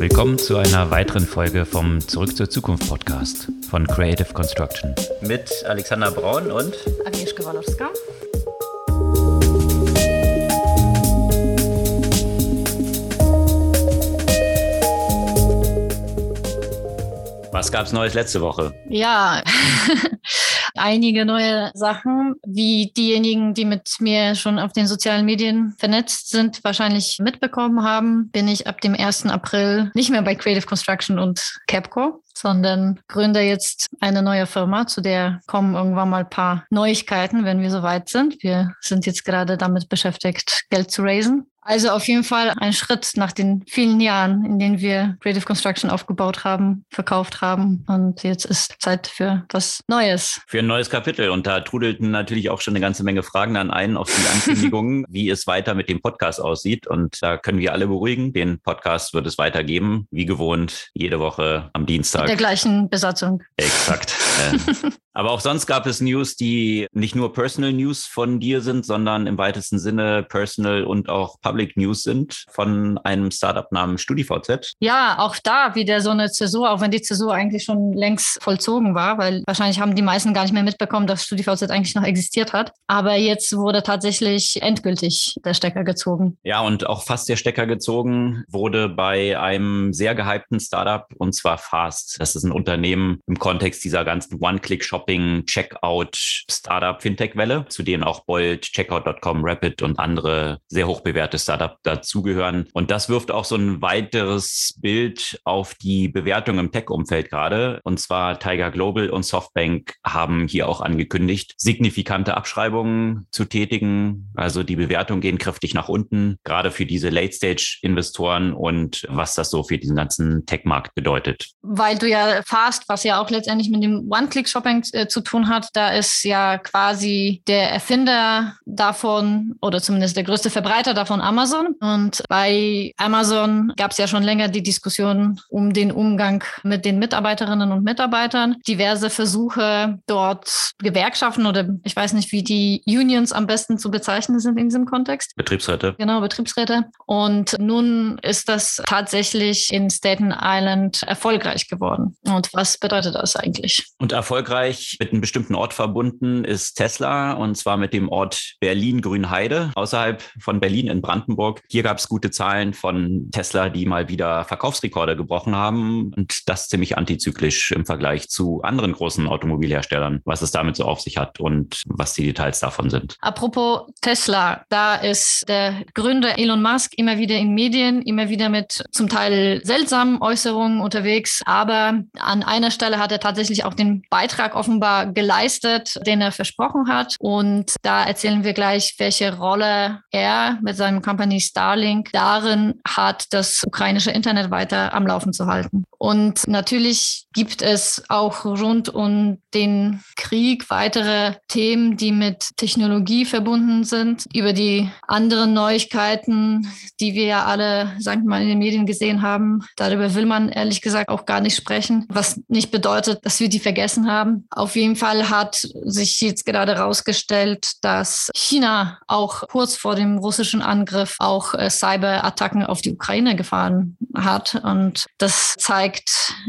Willkommen zu einer weiteren Folge vom Zurück zur Zukunft Podcast von Creative Construction. Mit Alexander Braun und Agnieszka Walowska. Was gab es Neues letzte Woche? Ja, einige neue Sachen, wie diejenigen, die mit mir schon auf den sozialen Medien vernetzt sind, wahrscheinlich mitbekommen haben, bin ich ab dem 1. April nicht mehr bei Creative Construction und Capco, sondern gründe jetzt eine neue Firma, zu der kommen irgendwann mal ein paar Neuigkeiten, wenn wir soweit sind. Wir sind jetzt gerade damit beschäftigt, Geld zu raisen. Also auf jeden Fall ein Schritt nach den vielen Jahren, in denen wir Creative Construction aufgebaut haben, verkauft haben. Und jetzt ist Zeit für was Neues. Für ein neues Kapitel. Und da trudelten natürlich auch schon eine ganze Menge Fragen an einen auf die Ankündigungen, wie es weiter mit dem Podcast aussieht. Und da können wir alle beruhigen. Den Podcast wird es weitergeben, wie gewohnt, jede Woche am Dienstag. Der gleichen Besatzung. Exakt. Äh, aber auch sonst gab es News, die nicht nur Personal News von dir sind, sondern im weitesten Sinne Personal und auch Public News sind von einem Startup namens StudiVZ. Ja, auch da wieder so eine Zäsur, auch wenn die Zäsur eigentlich schon längst vollzogen war, weil wahrscheinlich haben die meisten gar nicht mehr mitbekommen, dass StudiVZ eigentlich noch existiert hat. Aber jetzt wurde tatsächlich endgültig der Stecker gezogen. Ja, und auch fast der Stecker gezogen wurde bei einem sehr gehypten Startup und zwar Fast. Das ist ein Unternehmen im Kontext dieser ganzen One-Click-Shopping, Checkout, Startup, Fintech-Welle, zu denen auch Bolt, Checkout.com, Rapid und andere sehr hochbewährte Startup dazugehören. Und das wirft auch so ein weiteres Bild auf die Bewertung im Tech-Umfeld gerade. Und zwar Tiger Global und Softbank haben hier auch angekündigt, signifikante Abschreibungen zu tätigen. Also die Bewertungen gehen kräftig nach unten, gerade für diese Late-Stage-Investoren und was das so für diesen ganzen Tech-Markt bedeutet. Weil du ja Fast, was ja auch letztendlich mit dem One-Click-Shopping äh, zu tun hat, da ist ja quasi der Erfinder davon oder zumindest der größte Verbreiter davon Amazon. Und bei Amazon gab es ja schon länger die Diskussion um den Umgang mit den Mitarbeiterinnen und Mitarbeitern. Diverse Versuche, dort Gewerkschaften oder ich weiß nicht, wie die Unions am besten zu bezeichnen sind in diesem Kontext. Betriebsräte. Genau, Betriebsräte. Und nun ist das tatsächlich in Staten Island erfolgreich geworden. Und was bedeutet das eigentlich? Und erfolgreich mit einem bestimmten Ort verbunden ist Tesla und zwar mit dem Ort Berlin-Grünheide außerhalb von Berlin in Brandenburg. Hier gab es gute Zahlen von Tesla, die mal wieder Verkaufsrekorde gebrochen haben und das ziemlich antizyklisch im Vergleich zu anderen großen Automobilherstellern, was es damit so auf sich hat und was die Details davon sind. Apropos Tesla, da ist der Gründer Elon Musk immer wieder in Medien, immer wieder mit zum Teil seltsamen Äußerungen unterwegs, aber an einer Stelle hat er tatsächlich auch den Beitrag offenbar geleistet, den er versprochen hat und da erzählen wir gleich, welche Rolle er mit seinem Company Starlink darin hat, das ukrainische Internet weiter am Laufen zu halten. Und natürlich gibt es auch rund um den Krieg weitere Themen, die mit Technologie verbunden sind. Über die anderen Neuigkeiten, die wir ja alle, sagen wir mal, in den Medien gesehen haben, darüber will man ehrlich gesagt auch gar nicht sprechen, was nicht bedeutet, dass wir die vergessen haben. Auf jeden Fall hat sich jetzt gerade herausgestellt, dass China auch kurz vor dem russischen Angriff auch äh, Cyberattacken auf die Ukraine gefahren hat. Und das zeigt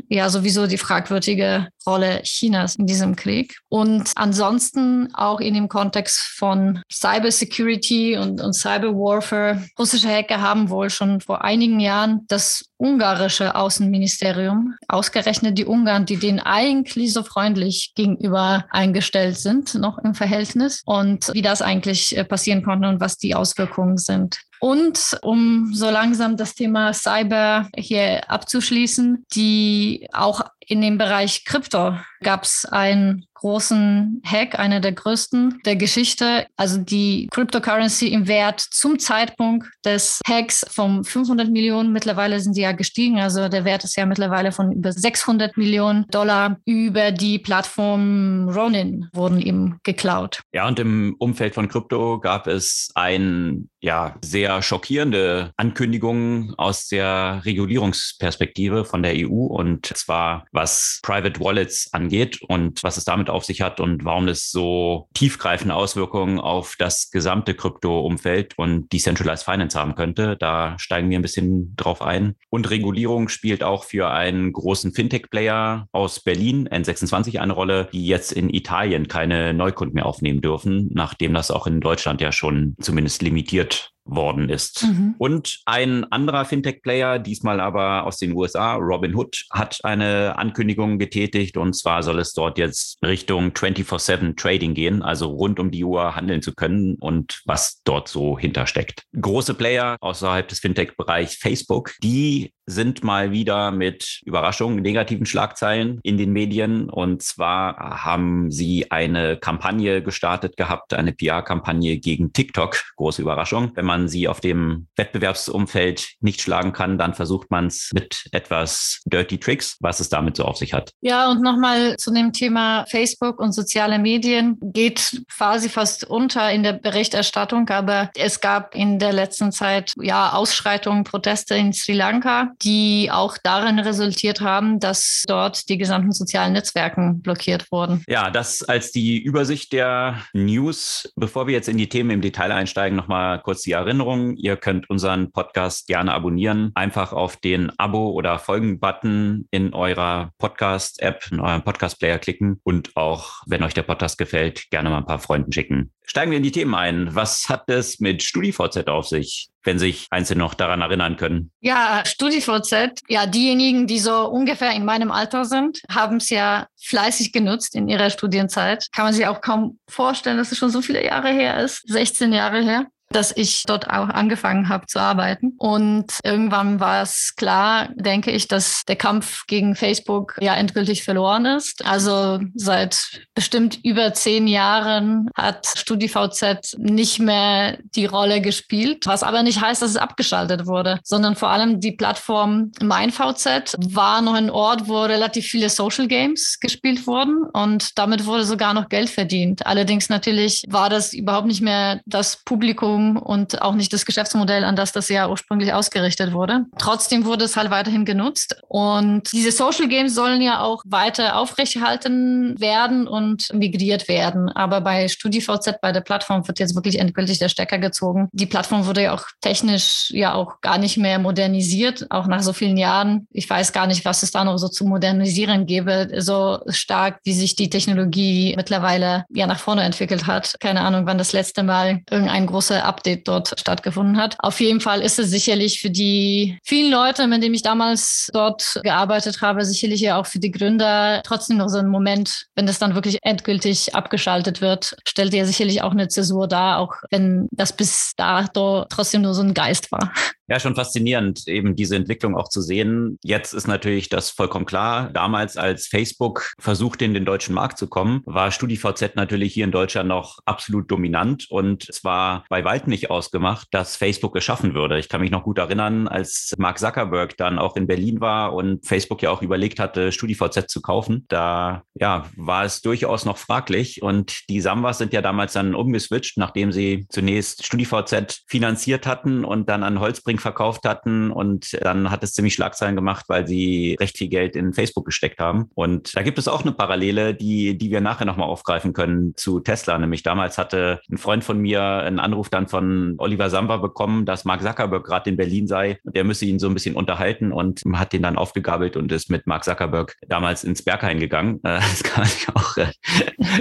ja sowieso die fragwürdige Rolle Chinas in diesem Krieg. Und ansonsten auch in dem Kontext von Cybersecurity und, und Cyberwarfare. Russische Hacker haben wohl schon vor einigen Jahren das ungarische Außenministerium, ausgerechnet die Ungarn, die denen eigentlich so freundlich gegenüber eingestellt sind, noch im Verhältnis und wie das eigentlich äh, passieren konnte und was die Auswirkungen sind. Und um so langsam das Thema Cyber hier abzuschließen, die auch in dem Bereich Krypto gab es einen großen Hack, einer der größten der Geschichte. Also die Cryptocurrency im Wert zum Zeitpunkt des Hacks von 500 Millionen. Mittlerweile sind die ja gestiegen. Also der Wert ist ja mittlerweile von über 600 Millionen Dollar über die Plattform Ronin wurden ihm geklaut. Ja, und im Umfeld von Krypto gab es ein ja, sehr schockierende Ankündigungen aus der Regulierungsperspektive von der EU und zwar was Private Wallets angeht und was es damit auf sich hat und warum es so tiefgreifende Auswirkungen auf das gesamte Krypto-Umfeld und Decentralized Finance haben könnte. Da steigen wir ein bisschen drauf ein. Und Regulierung spielt auch für einen großen Fintech-Player aus Berlin, N26, eine Rolle, die jetzt in Italien keine Neukunden mehr aufnehmen dürfen, nachdem das auch in Deutschland ja schon zumindest limitiert worden ist. Mhm. Und ein anderer Fintech-Player, diesmal aber aus den USA, Robinhood, hat eine Ankündigung getätigt und zwar soll es dort jetzt Richtung 24-7 Trading gehen, also rund um die Uhr handeln zu können und was dort so hintersteckt. Große Player außerhalb des Fintech-Bereichs Facebook, die sind mal wieder mit Überraschungen, negativen Schlagzeilen in den Medien. Und zwar haben sie eine Kampagne gestartet gehabt, eine PR-Kampagne gegen TikTok. Große Überraschung. Wenn man sie auf dem Wettbewerbsumfeld nicht schlagen kann, dann versucht man es mit etwas Dirty Tricks, was es damit so auf sich hat. Ja, und nochmal zu dem Thema Facebook und soziale Medien geht quasi fast unter in der Berichterstattung, aber es gab in der letzten Zeit ja Ausschreitungen, Proteste in Sri Lanka die auch darin resultiert haben, dass dort die gesamten sozialen Netzwerken blockiert wurden. Ja, das als die Übersicht der News. Bevor wir jetzt in die Themen im Detail einsteigen, nochmal kurz die Erinnerung. Ihr könnt unseren Podcast gerne abonnieren. Einfach auf den Abo- oder Folgen-Button in eurer Podcast-App, in eurem Podcast-Player klicken und auch, wenn euch der Podcast gefällt, gerne mal ein paar Freunden schicken. Steigen wir in die Themen ein. Was hat es mit StudiVZ auf sich? Wenn sich Einzelne noch daran erinnern können. Ja, StudiVZ, ja, diejenigen, die so ungefähr in meinem Alter sind, haben es ja fleißig genutzt in ihrer Studienzeit. Kann man sich auch kaum vorstellen, dass es schon so viele Jahre her ist. 16 Jahre her dass ich dort auch angefangen habe zu arbeiten. Und irgendwann war es klar, denke ich, dass der Kampf gegen Facebook ja endgültig verloren ist. Also seit bestimmt über zehn Jahren hat StudiVZ nicht mehr die Rolle gespielt, was aber nicht heißt, dass es abgeschaltet wurde, sondern vor allem die Plattform MeinVZ war noch ein Ort, wo relativ viele Social Games gespielt wurden und damit wurde sogar noch Geld verdient. Allerdings natürlich war das überhaupt nicht mehr das Publikum, Wachstum und auch nicht das Geschäftsmodell, an das das ja ursprünglich ausgerichtet wurde. Trotzdem wurde es halt weiterhin genutzt. Und diese Social Games sollen ja auch weiter aufrechterhalten werden und migriert werden. Aber bei StudiVZ, bei der Plattform, wird jetzt wirklich endgültig der Stecker gezogen. Die Plattform wurde ja auch technisch ja auch gar nicht mehr modernisiert, auch nach so vielen Jahren. Ich weiß gar nicht, was es da noch so zu modernisieren gäbe, so stark, wie sich die Technologie mittlerweile ja nach vorne entwickelt hat. Keine Ahnung, wann das letzte Mal irgendein großer Update dort stattgefunden hat. Auf jeden Fall ist es sicherlich für die vielen Leute, mit denen ich damals dort gearbeitet habe, sicherlich ja auch für die Gründer trotzdem noch so ein Moment, wenn das dann wirklich endgültig abgeschaltet wird, stellt ja sicherlich auch eine Zäsur dar, auch wenn das bis dato trotzdem nur so ein Geist war. Ja, schon faszinierend, eben diese Entwicklung auch zu sehen. Jetzt ist natürlich das vollkommen klar. Damals, als Facebook versuchte, in den deutschen Markt zu kommen, war StudiVZ natürlich hier in Deutschland noch absolut dominant und es war bei weitem nicht ausgemacht, dass Facebook geschaffen würde. Ich kann mich noch gut erinnern, als Mark Zuckerberg dann auch in Berlin war und Facebook ja auch überlegt hatte, StudiVZ zu kaufen. Da ja, war es durchaus noch fraglich und die Samwas sind ja damals dann umgeswitcht, nachdem sie zunächst StudiVZ finanziert hatten und dann an Holzbrink verkauft hatten und dann hat es ziemlich Schlagzeilen gemacht, weil sie recht viel Geld in Facebook gesteckt haben. Und da gibt es auch eine Parallele, die, die wir nachher nochmal aufgreifen können zu Tesla. Nämlich damals hatte ein Freund von mir einen Anruf dann von Oliver Samba bekommen, dass Mark Zuckerberg gerade in Berlin sei und der müsse ihn so ein bisschen unterhalten und hat den dann aufgegabelt und ist mit Mark Zuckerberg damals ins Berghain gegangen. Äh, das kann ich auch. Äh,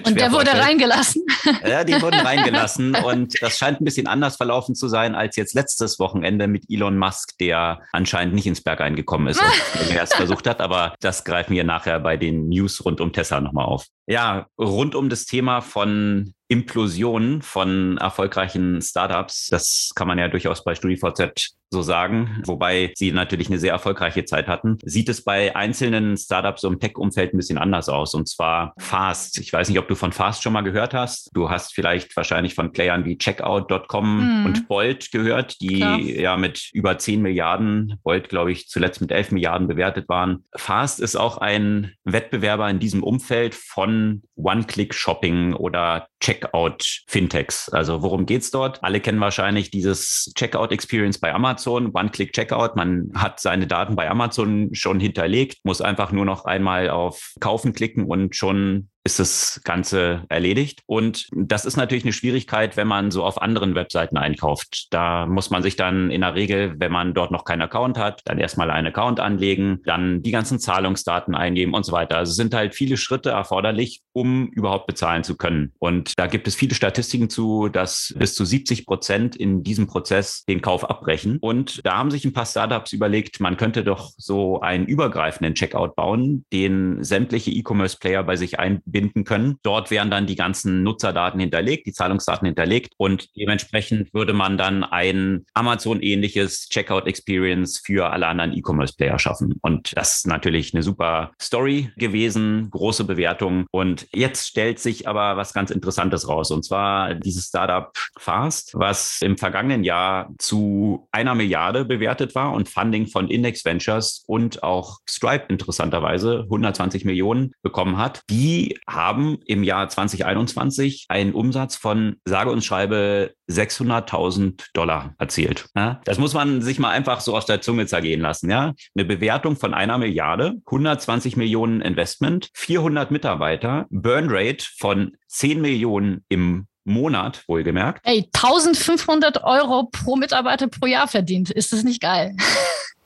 und der wurde reingelassen. Ja, die wurden reingelassen und das scheint ein bisschen anders verlaufen zu sein als jetzt letztes Wochenende mit Elon Musk, der anscheinend nicht ins Berg eingekommen ist er es versucht hat. Aber das greifen wir nachher bei den News rund um Tesla nochmal auf. Ja, rund um das Thema von Implosion von erfolgreichen Startups. Das kann man ja durchaus bei StudiVZ so sagen, wobei sie natürlich eine sehr erfolgreiche Zeit hatten. Sieht es bei einzelnen Startups im Tech-Umfeld ein bisschen anders aus und zwar Fast. Ich weiß nicht, ob du von Fast schon mal gehört hast. Du hast vielleicht wahrscheinlich von Playern wie Checkout.com mhm. und Bolt gehört, die Klar. ja mit über 10 Milliarden, Bolt glaube ich zuletzt mit 11 Milliarden bewertet waren. Fast ist auch ein Wettbewerber in diesem Umfeld von One-Click-Shopping oder Checkout-Fintechs. Also worum geht's dort? Alle kennen wahrscheinlich dieses Checkout-Experience bei Amazon Amazon, One-Click-Checkout. Man hat seine Daten bei Amazon schon hinterlegt, muss einfach nur noch einmal auf Kaufen klicken und schon ist das Ganze erledigt. Und das ist natürlich eine Schwierigkeit, wenn man so auf anderen Webseiten einkauft. Da muss man sich dann in der Regel, wenn man dort noch keinen Account hat, dann erstmal einen Account anlegen, dann die ganzen Zahlungsdaten eingeben und so weiter. Also es sind halt viele Schritte erforderlich, um überhaupt bezahlen zu können. Und da gibt es viele Statistiken zu, dass bis zu 70 Prozent in diesem Prozess den Kauf abbrechen. Und da haben sich ein paar Startups überlegt, man könnte doch so einen übergreifenden Checkout bauen, den sämtliche E-Commerce-Player bei sich ein binden können. Dort wären dann die ganzen Nutzerdaten hinterlegt, die Zahlungsdaten hinterlegt und dementsprechend würde man dann ein Amazon-ähnliches Checkout-Experience für alle anderen E-Commerce-Player schaffen. Und das ist natürlich eine super Story gewesen, große Bewertung. Und jetzt stellt sich aber was ganz Interessantes raus. Und zwar dieses Startup Fast, was im vergangenen Jahr zu einer Milliarde bewertet war und Funding von Index Ventures und auch Stripe interessanterweise 120 Millionen bekommen hat. Die haben im Jahr 2021 einen Umsatz von sage und schreibe 600.000 Dollar erzielt. Ja, das muss man sich mal einfach so aus der Zunge zergehen lassen. Ja, eine Bewertung von einer Milliarde, 120 Millionen Investment, 400 Mitarbeiter, Burn Rate von 10 Millionen im Monat, wohlgemerkt. Ey, 1500 Euro pro Mitarbeiter pro Jahr verdient. Ist das nicht geil?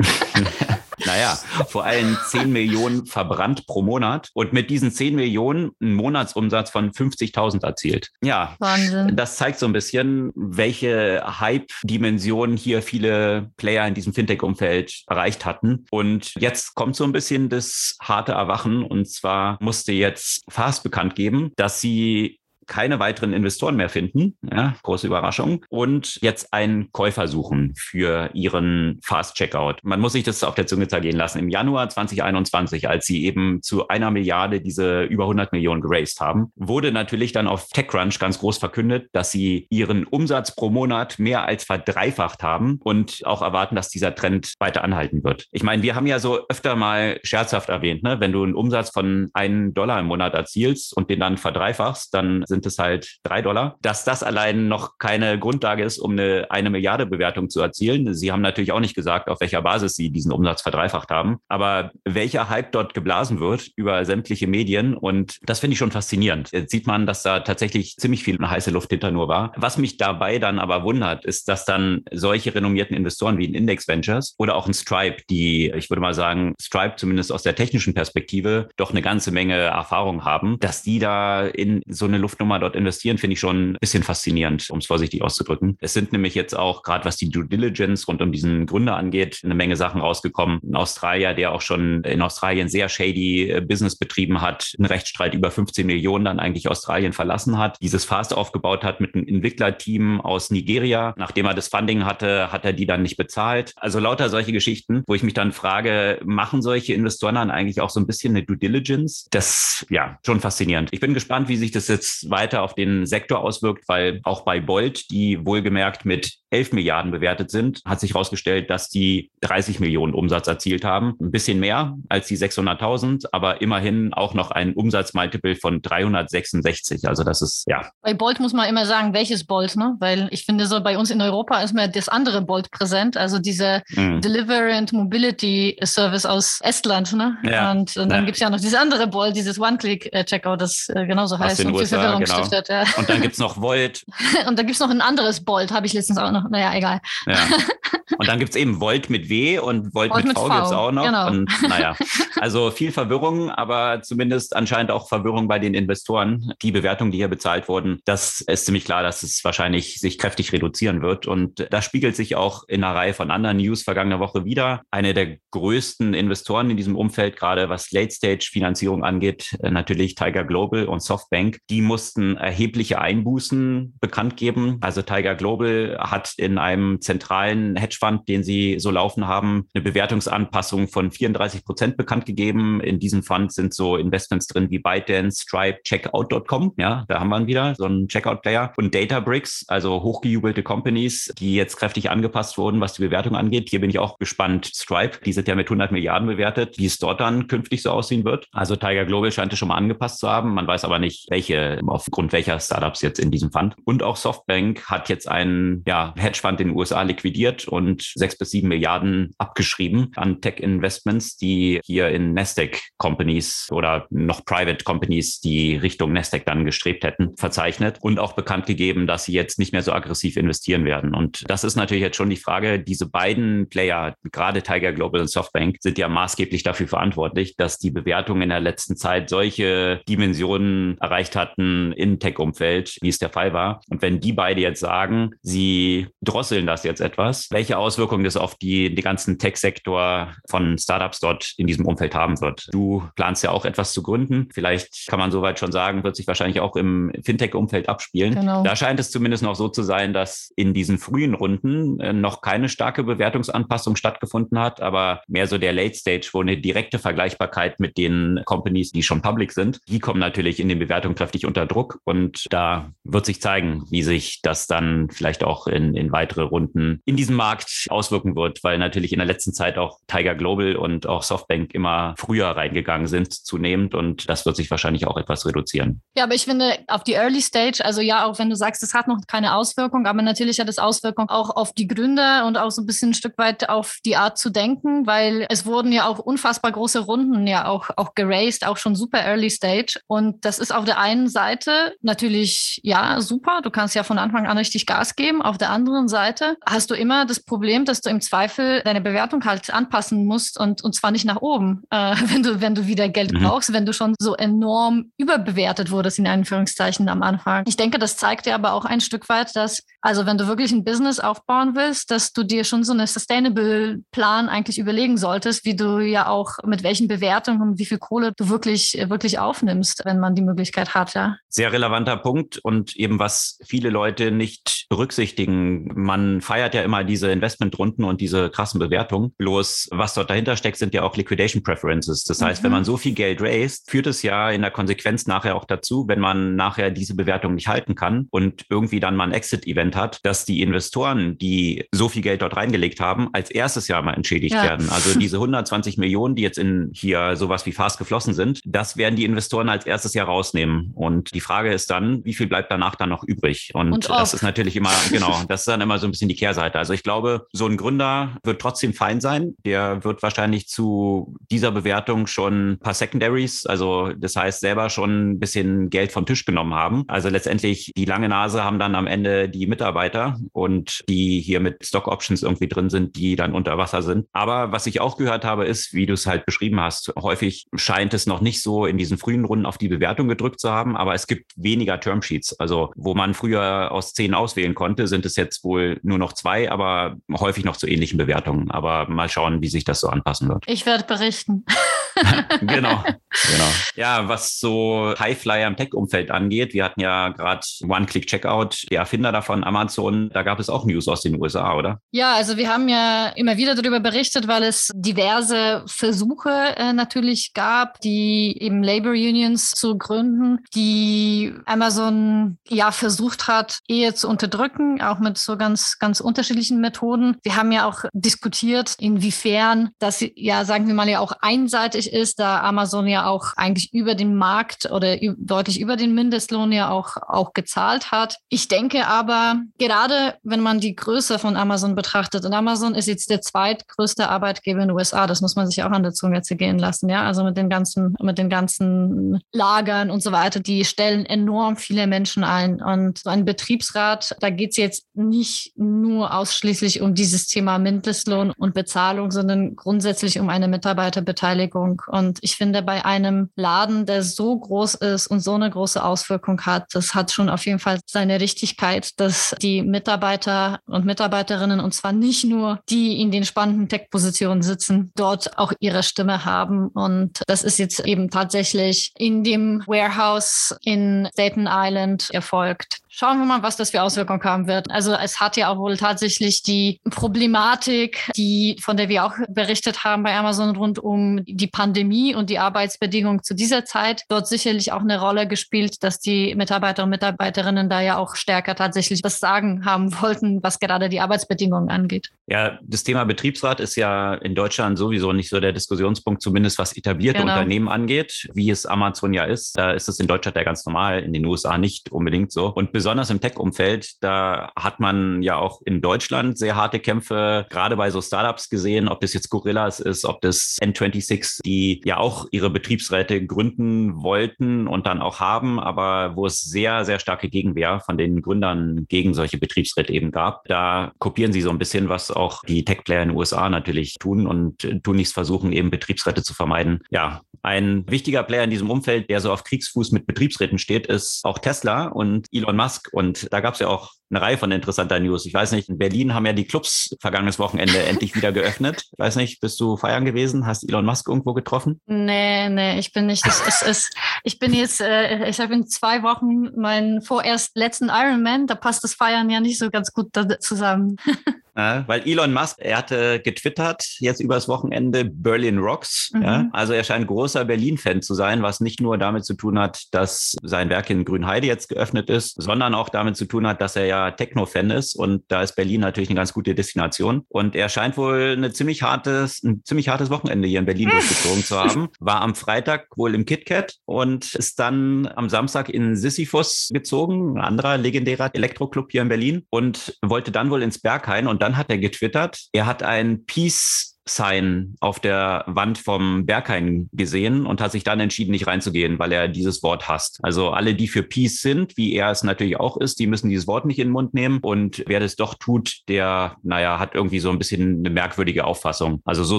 Naja, vor allem 10 Millionen verbrannt pro Monat und mit diesen 10 Millionen einen Monatsumsatz von 50.000 erzielt. Ja, Wahnsinn. das zeigt so ein bisschen, welche Hype-Dimension hier viele Player in diesem Fintech-Umfeld erreicht hatten. Und jetzt kommt so ein bisschen das harte Erwachen und zwar musste jetzt Fast bekannt geben, dass sie keine weiteren Investoren mehr finden. Ja, große Überraschung. Und jetzt einen Käufer suchen für ihren Fast Checkout. Man muss sich das auf der Zunge zergehen lassen. Im Januar 2021, als sie eben zu einer Milliarde diese über 100 Millionen geraced haben, wurde natürlich dann auf TechCrunch ganz groß verkündet, dass sie ihren Umsatz pro Monat mehr als verdreifacht haben und auch erwarten, dass dieser Trend weiter anhalten wird. Ich meine, wir haben ja so öfter mal scherzhaft erwähnt, ne? wenn du einen Umsatz von einem Dollar im Monat erzielst und den dann verdreifachst, dann sind es halt drei Dollar. Dass das allein noch keine Grundlage ist, um eine eine Milliarde Bewertung zu erzielen. Sie haben natürlich auch nicht gesagt, auf welcher Basis sie diesen Umsatz verdreifacht haben. Aber welcher Hype dort geblasen wird über sämtliche Medien und das finde ich schon faszinierend. Jetzt sieht man, dass da tatsächlich ziemlich viel heiße Luft hinter nur war. Was mich dabei dann aber wundert, ist, dass dann solche renommierten Investoren wie ein Index Ventures oder auch ein Stripe, die, ich würde mal sagen, Stripe zumindest aus der technischen Perspektive doch eine ganze Menge Erfahrung haben, dass die da in so eine Luftnummer dort investieren, finde ich schon ein bisschen faszinierend, um es vorsichtig auszudrücken. Es sind nämlich jetzt auch, gerade was die Due Diligence rund um diesen Gründer angeht, eine Menge Sachen rausgekommen. Ein Australier, der auch schon in Australien sehr shady äh, Business betrieben hat, einen Rechtsstreit über 15 Millionen dann eigentlich Australien verlassen hat, dieses Fast aufgebaut hat mit einem Entwicklerteam aus Nigeria. Nachdem er das Funding hatte, hat er die dann nicht bezahlt. Also lauter solche Geschichten, wo ich mich dann frage, machen solche Investoren dann eigentlich auch so ein bisschen eine Due Diligence? Das, ja, schon faszinierend. Ich bin gespannt, wie sich das jetzt weiter auf den Sektor auswirkt, weil auch bei Bolt, die wohlgemerkt mit 11 Milliarden bewertet sind, hat sich herausgestellt, dass die 30 Millionen Umsatz erzielt haben. Ein bisschen mehr als die 600.000, aber immerhin auch noch ein Umsatzmultiple von 366. Also das ist, ja. Bei Bolt muss man immer sagen, welches Bolt, ne? Weil ich finde, so bei uns in Europa ist mir das andere Bolt präsent, also diese mhm. Delivery and Mobility Service aus Estland, ne? Ja. Und, und dann ja. gibt es ja noch dieses andere Bolt, dieses One-Click-Checkout, das äh, genauso heißt und für Verwirrung genau. stiftet. Ja. Und dann gibt es noch Volt. und dann gibt es noch ein anderes Bolt, habe ich letztens auch noch naja, egal. Ja. Und dann gibt es eben Volt mit W und Volt, Volt mit, V, v. gibt es auch noch. Genau. Und naja, also viel Verwirrung, aber zumindest anscheinend auch Verwirrung bei den Investoren. Die Bewertungen, die hier bezahlt wurden, das ist ziemlich klar, dass es wahrscheinlich sich kräftig reduzieren wird. Und das spiegelt sich auch in einer Reihe von anderen News vergangener Woche wieder. Eine der größten Investoren in diesem Umfeld, gerade was Late-Stage-Finanzierung angeht, äh, natürlich Tiger Global und Softbank, die mussten erhebliche Einbußen bekannt geben. Also Tiger Global hat in einem zentralen Hedgefonds, den sie so laufen haben, eine Bewertungsanpassung von 34 Prozent bekannt gegeben. In diesem Fund sind so Investments drin wie ByteDance, Stripe, Checkout.com. Ja, da haben wir ihn wieder, so einen Checkout-Player. Und Databricks, also hochgejubelte Companies, die jetzt kräftig angepasst wurden, was die Bewertung angeht. Hier bin ich auch gespannt. Stripe, die sind ja mit 100 Milliarden bewertet, wie es dort dann künftig so aussehen wird. Also Tiger Global scheint es schon mal angepasst zu haben. Man weiß aber nicht, welche, aufgrund welcher Startups jetzt in diesem Fund. Und auch Softbank hat jetzt einen, ja, Hedgefonds in den USA liquidiert und sechs bis sieben Milliarden abgeschrieben an Tech-Investments, die hier in Nasdaq-Companies oder noch Private Companies, die Richtung Nasdaq dann gestrebt hätten, verzeichnet und auch bekannt gegeben, dass sie jetzt nicht mehr so aggressiv investieren werden. Und das ist natürlich jetzt schon die Frage, diese beiden Player, gerade Tiger Global und Softbank, sind ja maßgeblich dafür verantwortlich, dass die Bewertungen in der letzten Zeit solche Dimensionen erreicht hatten im Tech-Umfeld, wie es der Fall war. Und wenn die beide jetzt sagen, sie drosseln das jetzt etwas, welche Auswirkungen das auf die, die ganzen Tech-Sektor von Startups dort in diesem Umfeld haben wird. Du planst ja auch etwas zu gründen. Vielleicht kann man soweit schon sagen, wird sich wahrscheinlich auch im Fintech-Umfeld abspielen. Genau. Da scheint es zumindest noch so zu sein, dass in diesen frühen Runden äh, noch keine starke Bewertungsanpassung stattgefunden hat, aber mehr so der Late Stage, wo eine direkte Vergleichbarkeit mit den Companies, die schon public sind, die kommen natürlich in den Bewertungen kräftig unter Druck und da wird sich zeigen, wie sich das dann vielleicht auch in, in weitere Runden in diesem Markt auswirken wird, weil natürlich in der letzten Zeit auch Tiger Global und auch Softbank immer früher reingegangen sind, zunehmend und das wird sich wahrscheinlich auch etwas reduzieren. Ja, aber ich finde auf die Early Stage, also ja, auch wenn du sagst, es hat noch keine Auswirkung, aber natürlich hat es Auswirkungen auch auf die Gründer und auch so ein bisschen ein Stück weit auf die Art zu denken, weil es wurden ja auch unfassbar große Runden ja auch, auch geraced, auch schon super Early Stage und das ist auf der einen Seite natürlich, ja, super, du kannst ja von Anfang an richtig Gas geben, auf der anderen Seite hast du immer das Problem, dass du im Zweifel deine Bewertung halt anpassen musst und, und zwar nicht nach oben, äh, wenn du, wenn du wieder Geld mhm. brauchst, wenn du schon so enorm überbewertet wurdest, in Anführungszeichen am Anfang. Ich denke, das zeigt dir aber auch ein Stück weit, dass, also wenn du wirklich ein Business aufbauen willst, dass du dir schon so eine Sustainable Plan eigentlich überlegen solltest, wie du ja auch mit welchen Bewertungen und wie viel Kohle du wirklich, wirklich aufnimmst, wenn man die Möglichkeit hat, ja. Sehr relevanter Punkt und eben was viele Leute nicht berücksichtigen. Man feiert ja immer diese Investmentrunden und diese krassen Bewertungen. Bloß was dort dahinter steckt, sind ja auch Liquidation Preferences. Das heißt, mhm. wenn man so viel Geld raised, führt es ja in der Konsequenz nachher auch dazu, wenn man nachher diese Bewertung nicht halten kann und irgendwie dann mal ein Exit-Event hat, dass die Investoren, die so viel Geld dort reingelegt haben, als erstes Jahr mal entschädigt ja. werden. Also diese 120 Millionen, die jetzt in hier sowas wie fast geflossen sind, das werden die Investoren als erstes Jahr rausnehmen. Und die Frage ist dann, wie viel bleibt danach dann noch übrig? Und, und das ist natürlich immer, genau, das ist dann immer so ein bisschen die Kehrseite. Also ich glaube, so ein Gründer wird trotzdem fein sein. Der wird wahrscheinlich zu dieser Bewertung schon ein paar Secondaries, also das heißt selber schon ein bisschen Geld vom Tisch genommen haben. Also letztendlich die lange Nase haben dann am Ende die Mitarbeiter und die hier mit Stock Options irgendwie drin sind, die dann unter Wasser sind. Aber was ich auch gehört habe, ist, wie du es halt beschrieben hast, häufig scheint es noch nicht so in diesen frühen Runden auf die Bewertung gedrückt zu haben, aber es gibt weniger Termsheets. Also wo man früher aus zehn auswählen konnte, sind es jetzt wohl nur noch zwei, aber häufig noch zu ähnlichen Bewertungen. Aber mal schauen, wie sich das so anpassen wird. Ich werde berichten. genau, genau. Ja, was so Highflyer im Tech-Umfeld angeht, wir hatten ja gerade One-Click-Checkout, der Erfinder davon, Amazon, da gab es auch News aus den USA, oder? Ja, also wir haben ja immer wieder darüber berichtet, weil es diverse Versuche äh, natürlich gab, die eben Labor Unions zu gründen, die Amazon ja versucht hat, Ehe zu unterdrücken, auch mit so ganz, ganz unterschiedlichen Methoden. Wir haben ja auch diskutiert, inwiefern das ja, sagen wir mal, ja auch einseitig ist, da Amazon ja auch eigentlich über den Markt oder deutlich über den Mindestlohn ja auch, auch gezahlt hat. Ich denke aber, gerade wenn man die Größe von Amazon betrachtet, und Amazon ist jetzt der zweitgrößte Arbeitgeber in den USA, das muss man sich auch an der Zunge zergehen lassen, ja, also mit den ganzen, mit den ganzen Lagern und so weiter, die stellen enorm viele Menschen ein. Und so ein Betriebsrat, da geht es jetzt nicht nur ausschließlich um dieses Thema Mindestlohn und Bezahlung, sondern grundsätzlich um eine Mitarbeiterbeteiligung. Und ich finde, bei einem Laden, der so groß ist und so eine große Auswirkung hat, das hat schon auf jeden Fall seine Richtigkeit, dass die Mitarbeiter und Mitarbeiterinnen, und zwar nicht nur die in den spannenden Tech-Positionen sitzen, dort auch ihre Stimme haben. Und das ist jetzt eben tatsächlich in dem Warehouse in Staten Island erfolgt. Schauen wir mal, was das für Auswirkungen haben wird. Also es hat ja auch wohl tatsächlich die Problematik, die, von der wir auch berichtet haben bei Amazon rund um die Pandemie und die Arbeitsbedingungen zu dieser Zeit, dort sicherlich auch eine Rolle gespielt, dass die Mitarbeiter und Mitarbeiterinnen da ja auch stärker tatsächlich was sagen haben wollten, was gerade die Arbeitsbedingungen angeht. Ja, das Thema Betriebsrat ist ja in Deutschland sowieso nicht so der Diskussionspunkt, zumindest was etablierte genau. Unternehmen angeht, wie es Amazon ja ist. Da ist es in Deutschland ja ganz normal, in den USA nicht unbedingt so. Und besonders im Tech-Umfeld, da hat man ja auch in Deutschland sehr harte Kämpfe, gerade bei so Startups gesehen, ob das jetzt Gorillas ist, ob das N26, die ja auch ihre Betriebsräte gründen wollten und dann auch haben, aber wo es sehr, sehr starke Gegenwehr von den Gründern gegen solche Betriebsräte eben gab. Da kopieren sie so ein bisschen, was auch die Tech-Player in den USA natürlich tun und tun nichts versuchen, eben Betriebsräte zu vermeiden. Ja, ein wichtiger Player in diesem Umfeld, der so auf Kriegsfuß mit Betriebsräten steht, ist auch Tesla und Elon Musk. Und da gab es ja auch eine Reihe von interessanter News. Ich weiß nicht, in Berlin haben ja die Clubs vergangenes Wochenende endlich wieder geöffnet. Ich weiß nicht, bist du feiern gewesen? Hast Elon Musk irgendwo getroffen? Nee, nee, ich bin nicht. Es, es, es, ich bin jetzt, äh, ich habe in zwei Wochen meinen vorerst letzten Ironman. Da passt das Feiern ja nicht so ganz gut zusammen. Ja, weil Elon Musk, er hatte getwittert jetzt übers Wochenende Berlin Rocks. Mhm. Ja, also er scheint großer Berlin-Fan zu sein, was nicht nur damit zu tun hat, dass sein Werk in Grünheide jetzt geöffnet ist, sondern auch damit zu tun hat, dass er ja Techno-Fan ist und da ist Berlin natürlich eine ganz gute Destination. Und er scheint wohl eine ziemlich hartes, ein ziemlich hartes Wochenende hier in Berlin durchgezogen zu haben. War am Freitag wohl im KitKat und ist dann am Samstag in Sisyphus gezogen, ein anderer legendärer Elektroclub hier in Berlin und wollte dann wohl ins Berghain und dann hat er getwittert, er hat ein Peace Sign auf der Wand vom Berghain gesehen und hat sich dann entschieden, nicht reinzugehen, weil er dieses Wort hasst. Also alle, die für Peace sind, wie er es natürlich auch ist, die müssen dieses Wort nicht in den Mund nehmen. Und wer das doch tut, der, naja, hat irgendwie so ein bisschen eine merkwürdige Auffassung. Also so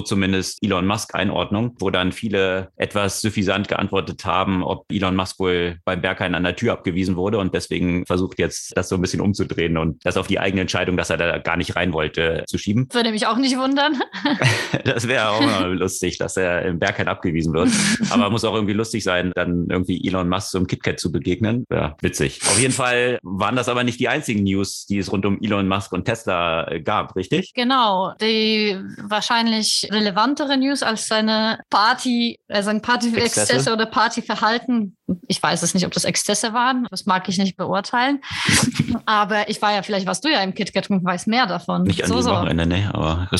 zumindest Elon Musk Einordnung, wo dann viele etwas suffisant geantwortet haben, ob Elon Musk wohl beim Berghain an der Tür abgewiesen wurde und deswegen versucht jetzt das so ein bisschen umzudrehen und das auf die eigene Entscheidung, dass er da gar nicht rein wollte, zu schieben. Würde mich auch nicht wundern. das wäre auch mal lustig, dass er im Berghain abgewiesen wird. Aber muss auch irgendwie lustig sein, dann irgendwie Elon Musk zum KitKat zu begegnen. Ja, witzig. Auf jeden Fall waren das aber nicht die einzigen News, die es rund um Elon Musk und Tesla äh, gab, richtig? Genau. Die wahrscheinlich relevantere News als seine Party, äh, sein Party-Exzesse oder Partyverhalten. Ich weiß es nicht, ob das Exzesse waren. Das mag ich nicht beurteilen. aber ich war ja, vielleicht warst du ja im KitKat und weiß mehr davon. Nicht an so, so. Wochenende, ne, aber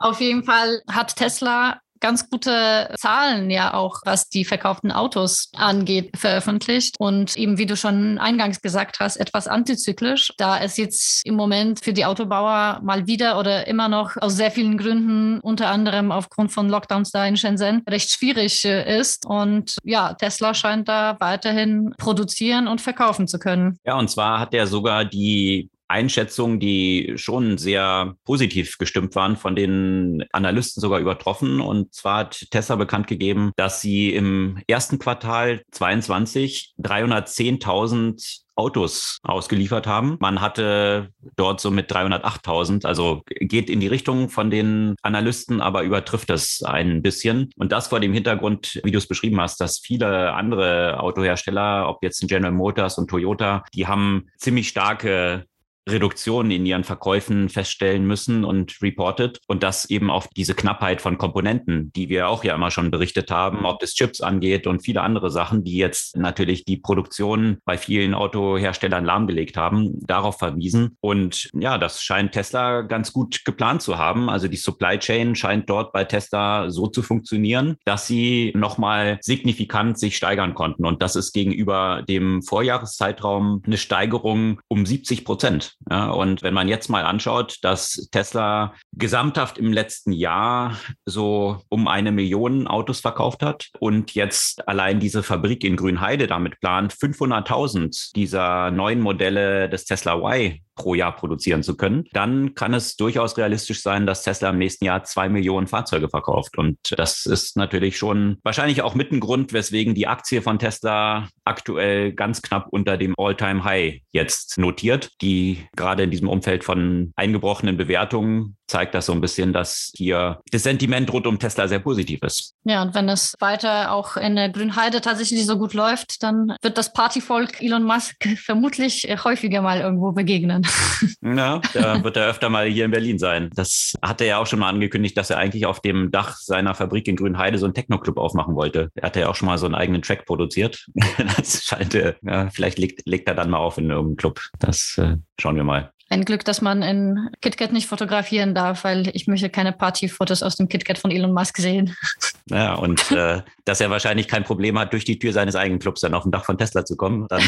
Auf jeden Fall hat Tesla ganz gute Zahlen ja auch, was die verkauften Autos angeht, veröffentlicht. Und eben, wie du schon eingangs gesagt hast, etwas antizyklisch, da es jetzt im Moment für die Autobauer mal wieder oder immer noch aus sehr vielen Gründen, unter anderem aufgrund von Lockdowns da in Shenzhen, recht schwierig äh, ist. Und ja, Tesla scheint da weiterhin produzieren und verkaufen zu können. Ja, und zwar hat er sogar die Einschätzungen, die schon sehr positiv gestimmt waren, von den Analysten sogar übertroffen. Und zwar hat Tesla bekannt gegeben, dass sie im ersten Quartal 22 310.000 Autos ausgeliefert haben. Man hatte dort so mit 308.000, also geht in die Richtung von den Analysten, aber übertrifft das ein bisschen. Und das vor dem Hintergrund, wie du es beschrieben hast, dass viele andere Autohersteller, ob jetzt General Motors und Toyota, die haben ziemlich starke Reduktionen in ihren Verkäufen feststellen müssen und reported und das eben auf diese Knappheit von Komponenten, die wir auch ja immer schon berichtet haben, ob das Chips angeht und viele andere Sachen, die jetzt natürlich die Produktion bei vielen Autoherstellern lahmgelegt haben, darauf verwiesen. Und ja, das scheint Tesla ganz gut geplant zu haben. Also die Supply Chain scheint dort bei Tesla so zu funktionieren, dass sie nochmal signifikant sich steigern konnten. Und das ist gegenüber dem Vorjahreszeitraum eine Steigerung um 70 Prozent. Ja, und wenn man jetzt mal anschaut, dass Tesla gesamthaft im letzten Jahr so um eine Million Autos verkauft hat und jetzt allein diese Fabrik in Grünheide damit plant, 500.000 dieser neuen Modelle des Tesla Y pro Jahr produzieren zu können, dann kann es durchaus realistisch sein, dass Tesla im nächsten Jahr zwei Millionen Fahrzeuge verkauft. Und das ist natürlich schon wahrscheinlich auch mit ein Grund, weswegen die Aktie von Tesla aktuell ganz knapp unter dem All-Time-High jetzt notiert, die gerade in diesem Umfeld von eingebrochenen Bewertungen zeigt das so ein bisschen, dass hier das Sentiment rund um Tesla sehr positiv ist. Ja, und wenn es weiter auch in der Grünheide tatsächlich so gut läuft, dann wird das Partyvolk Elon Musk vermutlich häufiger mal irgendwo begegnen. Ja, da wird er öfter mal hier in Berlin sein. Das hat er ja auch schon mal angekündigt, dass er eigentlich auf dem Dach seiner Fabrik in Grünheide so einen Techno-Club aufmachen wollte. Er hatte ja auch schon mal so einen eigenen Track produziert. Das scheint, ja, vielleicht legt, legt er dann mal auf in irgendeinem Club. Das äh, schauen wir mal. Ein Glück, dass man in KitKat nicht fotografieren darf, weil ich möchte keine Partyfotos aus dem KitKat von Elon Musk sehen. Ja, und äh, dass er wahrscheinlich kein Problem hat, durch die Tür seines eigenen Clubs dann auf dem Dach von Tesla zu kommen, dann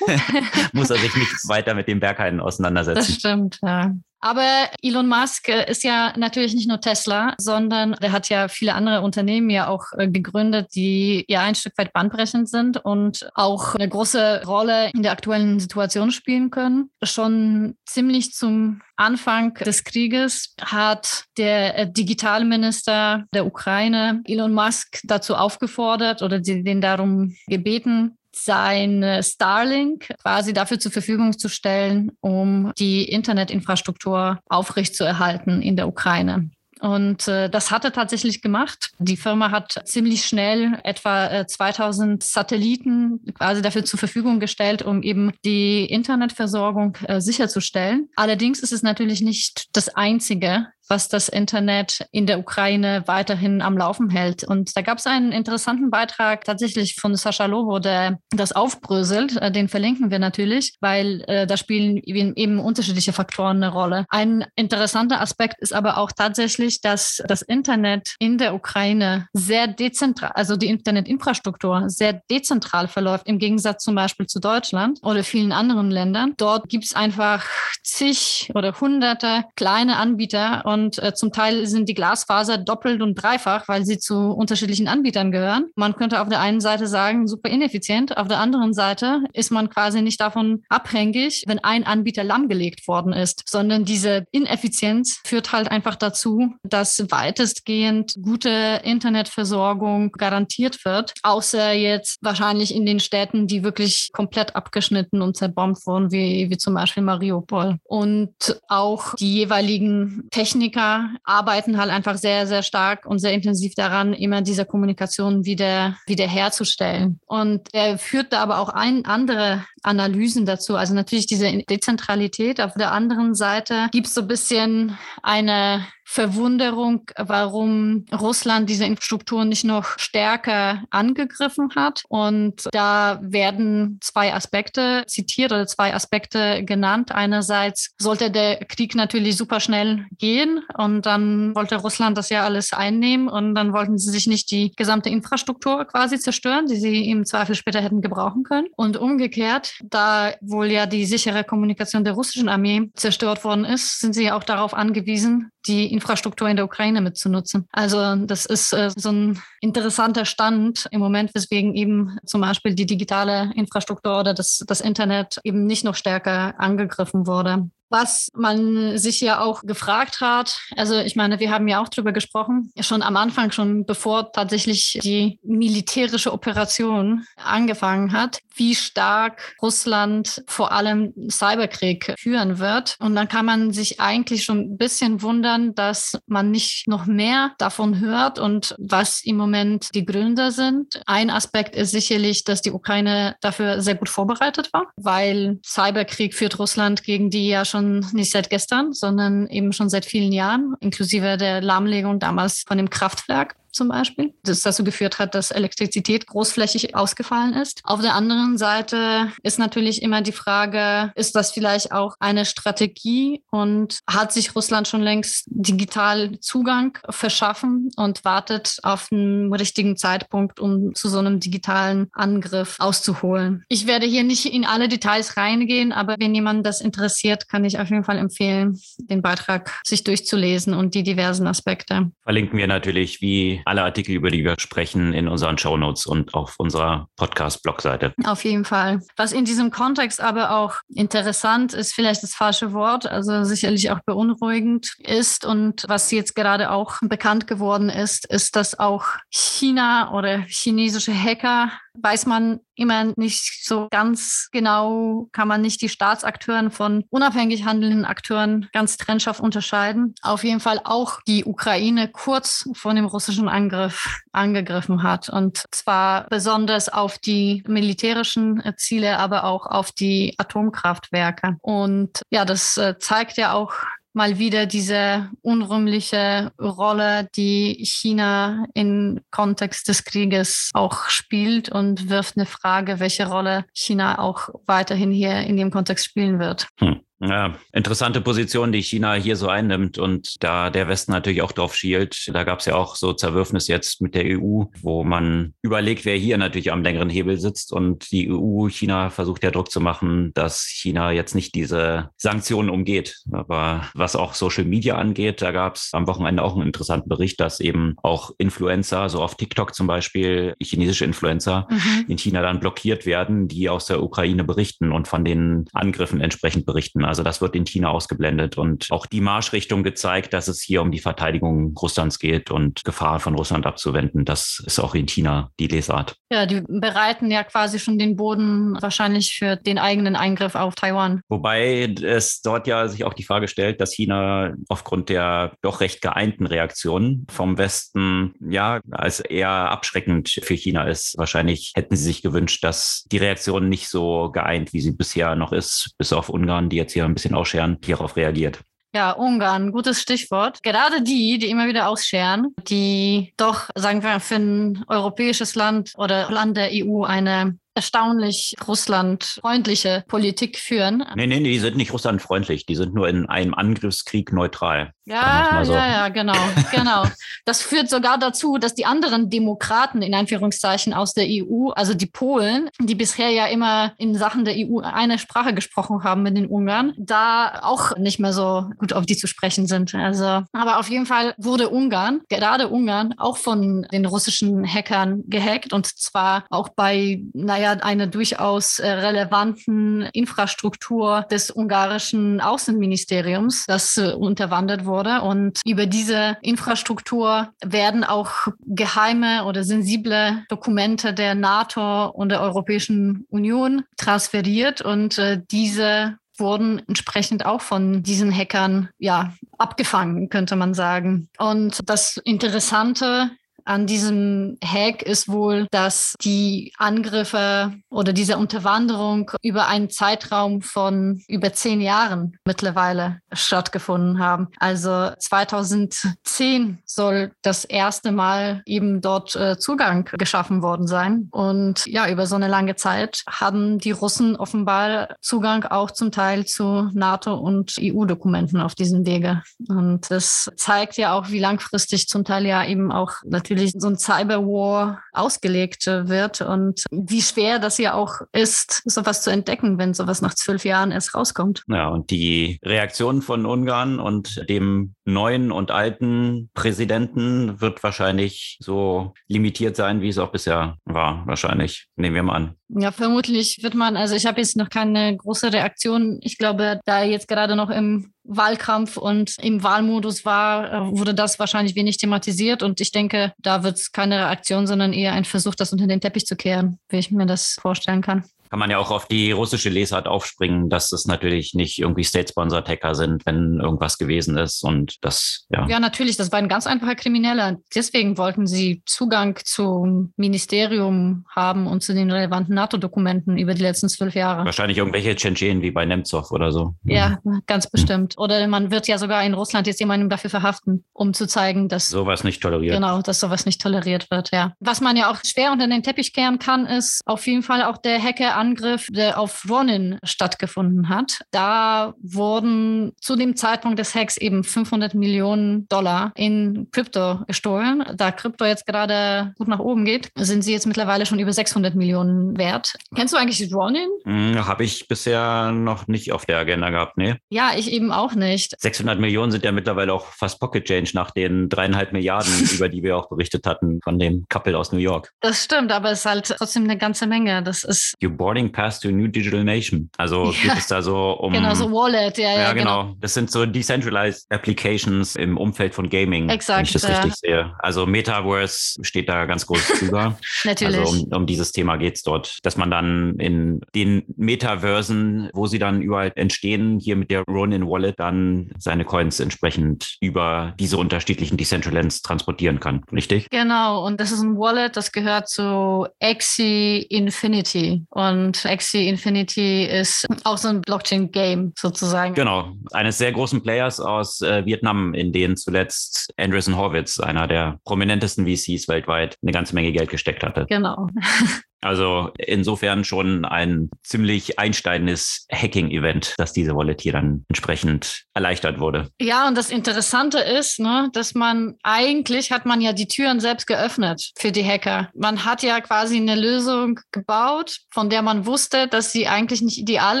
muss er sich nicht weiter mit dem Berghain auseinandersetzen. Das stimmt, ja. Aber Elon Musk äh, ist ja natürlich nicht nur Tesla, sondern er hat ja viele andere Unternehmen ja auch äh, gegründet, die ja ein Stück weit bandbrechend sind und auch eine große Rolle in der aktuellen Situation spielen können. Schon ziemlich zum Anfang des Krieges hat der äh, Digitalminister der Ukraine Elon Musk dazu aufgefordert oder den darum gebeten, sein Starlink quasi dafür zur Verfügung zu stellen, um die Internetinfrastruktur aufrechtzuerhalten in der Ukraine. Und äh, das hat er tatsächlich gemacht. Die Firma hat ziemlich schnell etwa äh, 2000 Satelliten quasi dafür zur Verfügung gestellt, um eben die Internetversorgung äh, sicherzustellen. Allerdings ist es natürlich nicht das Einzige, was das Internet in der Ukraine weiterhin am Laufen hält. Und da gab es einen interessanten Beitrag tatsächlich von Sascha Lobo, der das aufbröselt. Äh, den verlinken wir natürlich, weil äh, da spielen eben unterschiedliche Faktoren eine Rolle. Ein interessanter Aspekt ist aber auch tatsächlich, dass das Internet in der Ukraine sehr dezentral, also die Internetinfrastruktur sehr dezentral verläuft, im Gegensatz zum Beispiel zu Deutschland oder vielen anderen Ländern. Dort gibt es einfach zig oder hunderte kleine Anbieter und äh, zum Teil sind die Glasfaser doppelt und dreifach, weil sie zu unterschiedlichen Anbietern gehören. Man könnte auf der einen Seite sagen, super ineffizient, auf der anderen Seite ist man quasi nicht davon abhängig, wenn ein Anbieter lahmgelegt worden ist, sondern diese Ineffizienz führt halt einfach dazu, dass weitestgehend gute Internetversorgung garantiert wird, außer jetzt wahrscheinlich in den Städten, die wirklich komplett abgeschnitten und zerbombt wurden, wie, wie zum Beispiel Mariupol. Und auch die jeweiligen Techniken Techniker arbeiten halt einfach sehr, sehr stark und sehr intensiv daran, immer diese Kommunikation wieder, wieder herzustellen. Und er führt da aber auch ein, andere Analysen dazu. Also natürlich diese Dezentralität. Auf der anderen Seite gibt es so ein bisschen eine Verwunderung, warum Russland diese Infrastruktur nicht noch stärker angegriffen hat. Und da werden zwei Aspekte zitiert oder zwei Aspekte genannt. Einerseits sollte der Krieg natürlich super schnell gehen und dann wollte Russland das ja alles einnehmen und dann wollten sie sich nicht die gesamte Infrastruktur quasi zerstören, die sie im Zweifel später hätten gebrauchen können. Und umgekehrt, da wohl ja die sichere Kommunikation der russischen Armee zerstört worden ist, sind sie auch darauf angewiesen, die Infrastruktur in der Ukraine mitzunutzen. Also das ist äh, so ein interessanter Stand im Moment, weswegen eben zum Beispiel die digitale Infrastruktur oder das, das Internet eben nicht noch stärker angegriffen wurde. Was man sich ja auch gefragt hat, also ich meine, wir haben ja auch drüber gesprochen, schon am Anfang, schon bevor tatsächlich die militärische Operation angefangen hat, wie stark Russland vor allem Cyberkrieg führen wird. Und dann kann man sich eigentlich schon ein bisschen wundern, dass man nicht noch mehr davon hört und was im Moment die Gründe sind. Ein Aspekt ist sicherlich, dass die Ukraine dafür sehr gut vorbereitet war, weil Cyberkrieg führt Russland gegen die ja schon nicht seit gestern, sondern eben schon seit vielen Jahren, inklusive der Lahmlegung damals von dem Kraftwerk zum Beispiel, das dazu geführt hat, dass Elektrizität großflächig ausgefallen ist. Auf der anderen Seite ist natürlich immer die Frage, ist das vielleicht auch eine Strategie und hat sich Russland schon längst digital Zugang verschaffen und wartet auf einen richtigen Zeitpunkt, um zu so einem digitalen Angriff auszuholen. Ich werde hier nicht in alle Details reingehen, aber wenn jemand das interessiert, kann ich auf jeden Fall empfehlen, den Beitrag sich durchzulesen und die diversen Aspekte. Verlinken wir natürlich wie alle Artikel, über die wir sprechen, in unseren Shownotes und auf unserer Podcast-Blogseite. Auf jeden Fall. Was in diesem Kontext aber auch interessant ist, vielleicht das falsche Wort, also sicherlich auch beunruhigend ist und was jetzt gerade auch bekannt geworden ist, ist, dass auch China oder chinesische Hacker weiß man immer nicht so ganz genau, kann man nicht die Staatsakteuren von unabhängig handelnden Akteuren ganz trennscharf unterscheiden. Auf jeden Fall auch die Ukraine kurz vor dem russischen Angriff angegriffen hat. Und zwar besonders auf die militärischen Ziele, aber auch auf die Atomkraftwerke. Und ja, das äh, zeigt ja auch mal wieder diese unrühmliche Rolle, die China im Kontext des Krieges auch spielt und wirft eine Frage, welche Rolle China auch weiterhin hier in dem Kontext spielen wird. Hm. Ja, interessante Position, die China hier so einnimmt und da der Westen natürlich auch drauf schielt. Da gab es ja auch so Zerwürfnis jetzt mit der EU, wo man überlegt, wer hier natürlich am längeren Hebel sitzt und die EU, China versucht ja Druck zu machen, dass China jetzt nicht diese Sanktionen umgeht. Aber was auch Social Media angeht, da gab es am Wochenende auch einen interessanten Bericht, dass eben auch Influencer, so auf TikTok zum Beispiel, chinesische Influencer mhm. in China dann blockiert werden, die aus der Ukraine berichten und von den Angriffen entsprechend berichten. Also das wird in China ausgeblendet und auch die Marschrichtung gezeigt, dass es hier um die Verteidigung Russlands geht und Gefahren von Russland abzuwenden. Das ist auch in China die Lesart. Ja, die bereiten ja quasi schon den Boden wahrscheinlich für den eigenen Eingriff auf Taiwan. Wobei es dort ja sich auch die Frage stellt, dass China aufgrund der doch recht geeinten Reaktionen vom Westen ja als eher abschreckend für China ist. Wahrscheinlich hätten sie sich gewünscht, dass die Reaktion nicht so geeint, wie sie bisher noch ist, bis auf Ungarn, die jetzt hier ein bisschen ausscheren, hierauf reagiert. Ja, Ungarn, gutes Stichwort. Gerade die, die immer wieder ausscheren, die doch, sagen wir, für ein europäisches Land oder Land der EU eine erstaunlich russlandfreundliche Politik führen. Nee, nee, nee, die sind nicht russlandfreundlich. Die sind nur in einem Angriffskrieg neutral. Ja, so. ja, ja, genau, genau. Das führt sogar dazu, dass die anderen Demokraten in Anführungszeichen aus der EU, also die Polen, die bisher ja immer in Sachen der EU eine Sprache gesprochen haben mit den Ungarn, da auch nicht mehr so gut auf die zu sprechen sind. Also, aber auf jeden Fall wurde Ungarn, gerade Ungarn, auch von den russischen Hackern gehackt und zwar auch bei, naja, einer durchaus äh, relevanten Infrastruktur des ungarischen Außenministeriums, das äh, unterwandert wurde wurde. Und über diese Infrastruktur werden auch geheime oder sensible Dokumente der NATO und der Europäischen Union transferiert. Und äh, diese wurden entsprechend auch von diesen Hackern ja abgefangen, könnte man sagen. Und das Interessante an diesem Hack ist wohl, dass die Angriffe oder diese Unterwanderung über einen Zeitraum von über zehn Jahren mittlerweile stattgefunden haben. Also 2010 soll das erste Mal eben dort äh, Zugang geschaffen worden sein. Und ja, über so eine lange Zeit haben die Russen offenbar Zugang auch zum Teil zu NATO- und EU-Dokumenten auf diesem Wege. Und das zeigt ja auch, wie langfristig zum Teil ja eben auch natürlich natürlich so ein Cyberwar ausgelegt wird und wie schwer das ja auch ist, sowas zu entdecken, wenn sowas nach zwölf Jahren erst rauskommt. Ja, und die Reaktion von Ungarn und dem neuen und alten Präsidenten wird wahrscheinlich so limitiert sein, wie es auch bisher war, wahrscheinlich. Nehmen wir mal an. Ja, vermutlich wird man, also ich habe jetzt noch keine große Reaktion. Ich glaube, da jetzt gerade noch im Wahlkampf und im Wahlmodus war, äh, wurde das wahrscheinlich wenig thematisiert. Und ich denke, da wird es keine Reaktion, sondern eher ein Versuch, das unter den Teppich zu kehren, wie ich mir das vorstellen kann kann man ja auch auf die russische Lesart aufspringen, dass es natürlich nicht irgendwie State-Sponsored Hacker sind, wenn irgendwas gewesen ist und das, ja. Ja, natürlich, das war ein ganz einfacher Krimineller. Deswegen wollten sie Zugang zum Ministerium haben und zu den relevanten NATO-Dokumenten über die letzten zwölf Jahre. Wahrscheinlich irgendwelche Tschetschenen wie bei Nemtsov oder so. Ja, ganz bestimmt. Oder man wird ja sogar in Russland jetzt jemanden dafür verhaften, um zu zeigen, dass sowas nicht toleriert. Genau, dass sowas nicht toleriert wird, ja. Was man ja auch schwer unter den Teppich kehren kann, ist auf jeden Fall auch der Hacker Angriff, der auf Ronin stattgefunden hat. Da wurden zu dem Zeitpunkt des Hacks eben 500 Millionen Dollar in Krypto gestohlen. Da Krypto jetzt gerade gut nach oben geht, sind sie jetzt mittlerweile schon über 600 Millionen wert. Kennst du eigentlich Ronin? Hm, Habe ich bisher noch nicht auf der Agenda gehabt, nee. Ja, ich eben auch nicht. 600 Millionen sind ja mittlerweile auch fast Pocket Change nach den dreieinhalb Milliarden, über die wir auch berichtet hatten von dem Couple aus New York. Das stimmt, aber es ist halt trotzdem eine ganze Menge. Das ist. You boarding pass to a new digital nation. Also ja. geht es da so um. Genau, so Wallet, ja, ja. Ja, genau. genau. Das sind so decentralized Applications im Umfeld von Gaming. Exakt. Wenn ich das ja. richtig sehe. Also Metaverse steht da ganz groß drüber. Natürlich. Also um, um dieses Thema geht es dort, dass man dann in den Metaversen, wo sie dann überall entstehen, hier mit der Ronin Wallet dann seine Coins entsprechend über diese unterschiedlichen Decentralands transportieren kann. Richtig? Genau. Und das ist ein Wallet, das gehört zu Axie Infinity. Und Axie Infinity ist auch so ein Blockchain-Game sozusagen. Genau. Eines sehr großen Players aus äh, Vietnam, in denen zuletzt Andreessen Horwitz, einer der prominentesten VCs weltweit, eine ganze Menge Geld gesteckt hatte. Genau. Also insofern schon ein ziemlich einsteigendes Hacking-Event, dass diese Wallet hier dann entsprechend erleichtert wurde. Ja, und das Interessante ist, ne, dass man eigentlich hat man ja die Türen selbst geöffnet für die Hacker. Man hat ja quasi eine Lösung gebaut, von der man wusste, dass sie eigentlich nicht ideal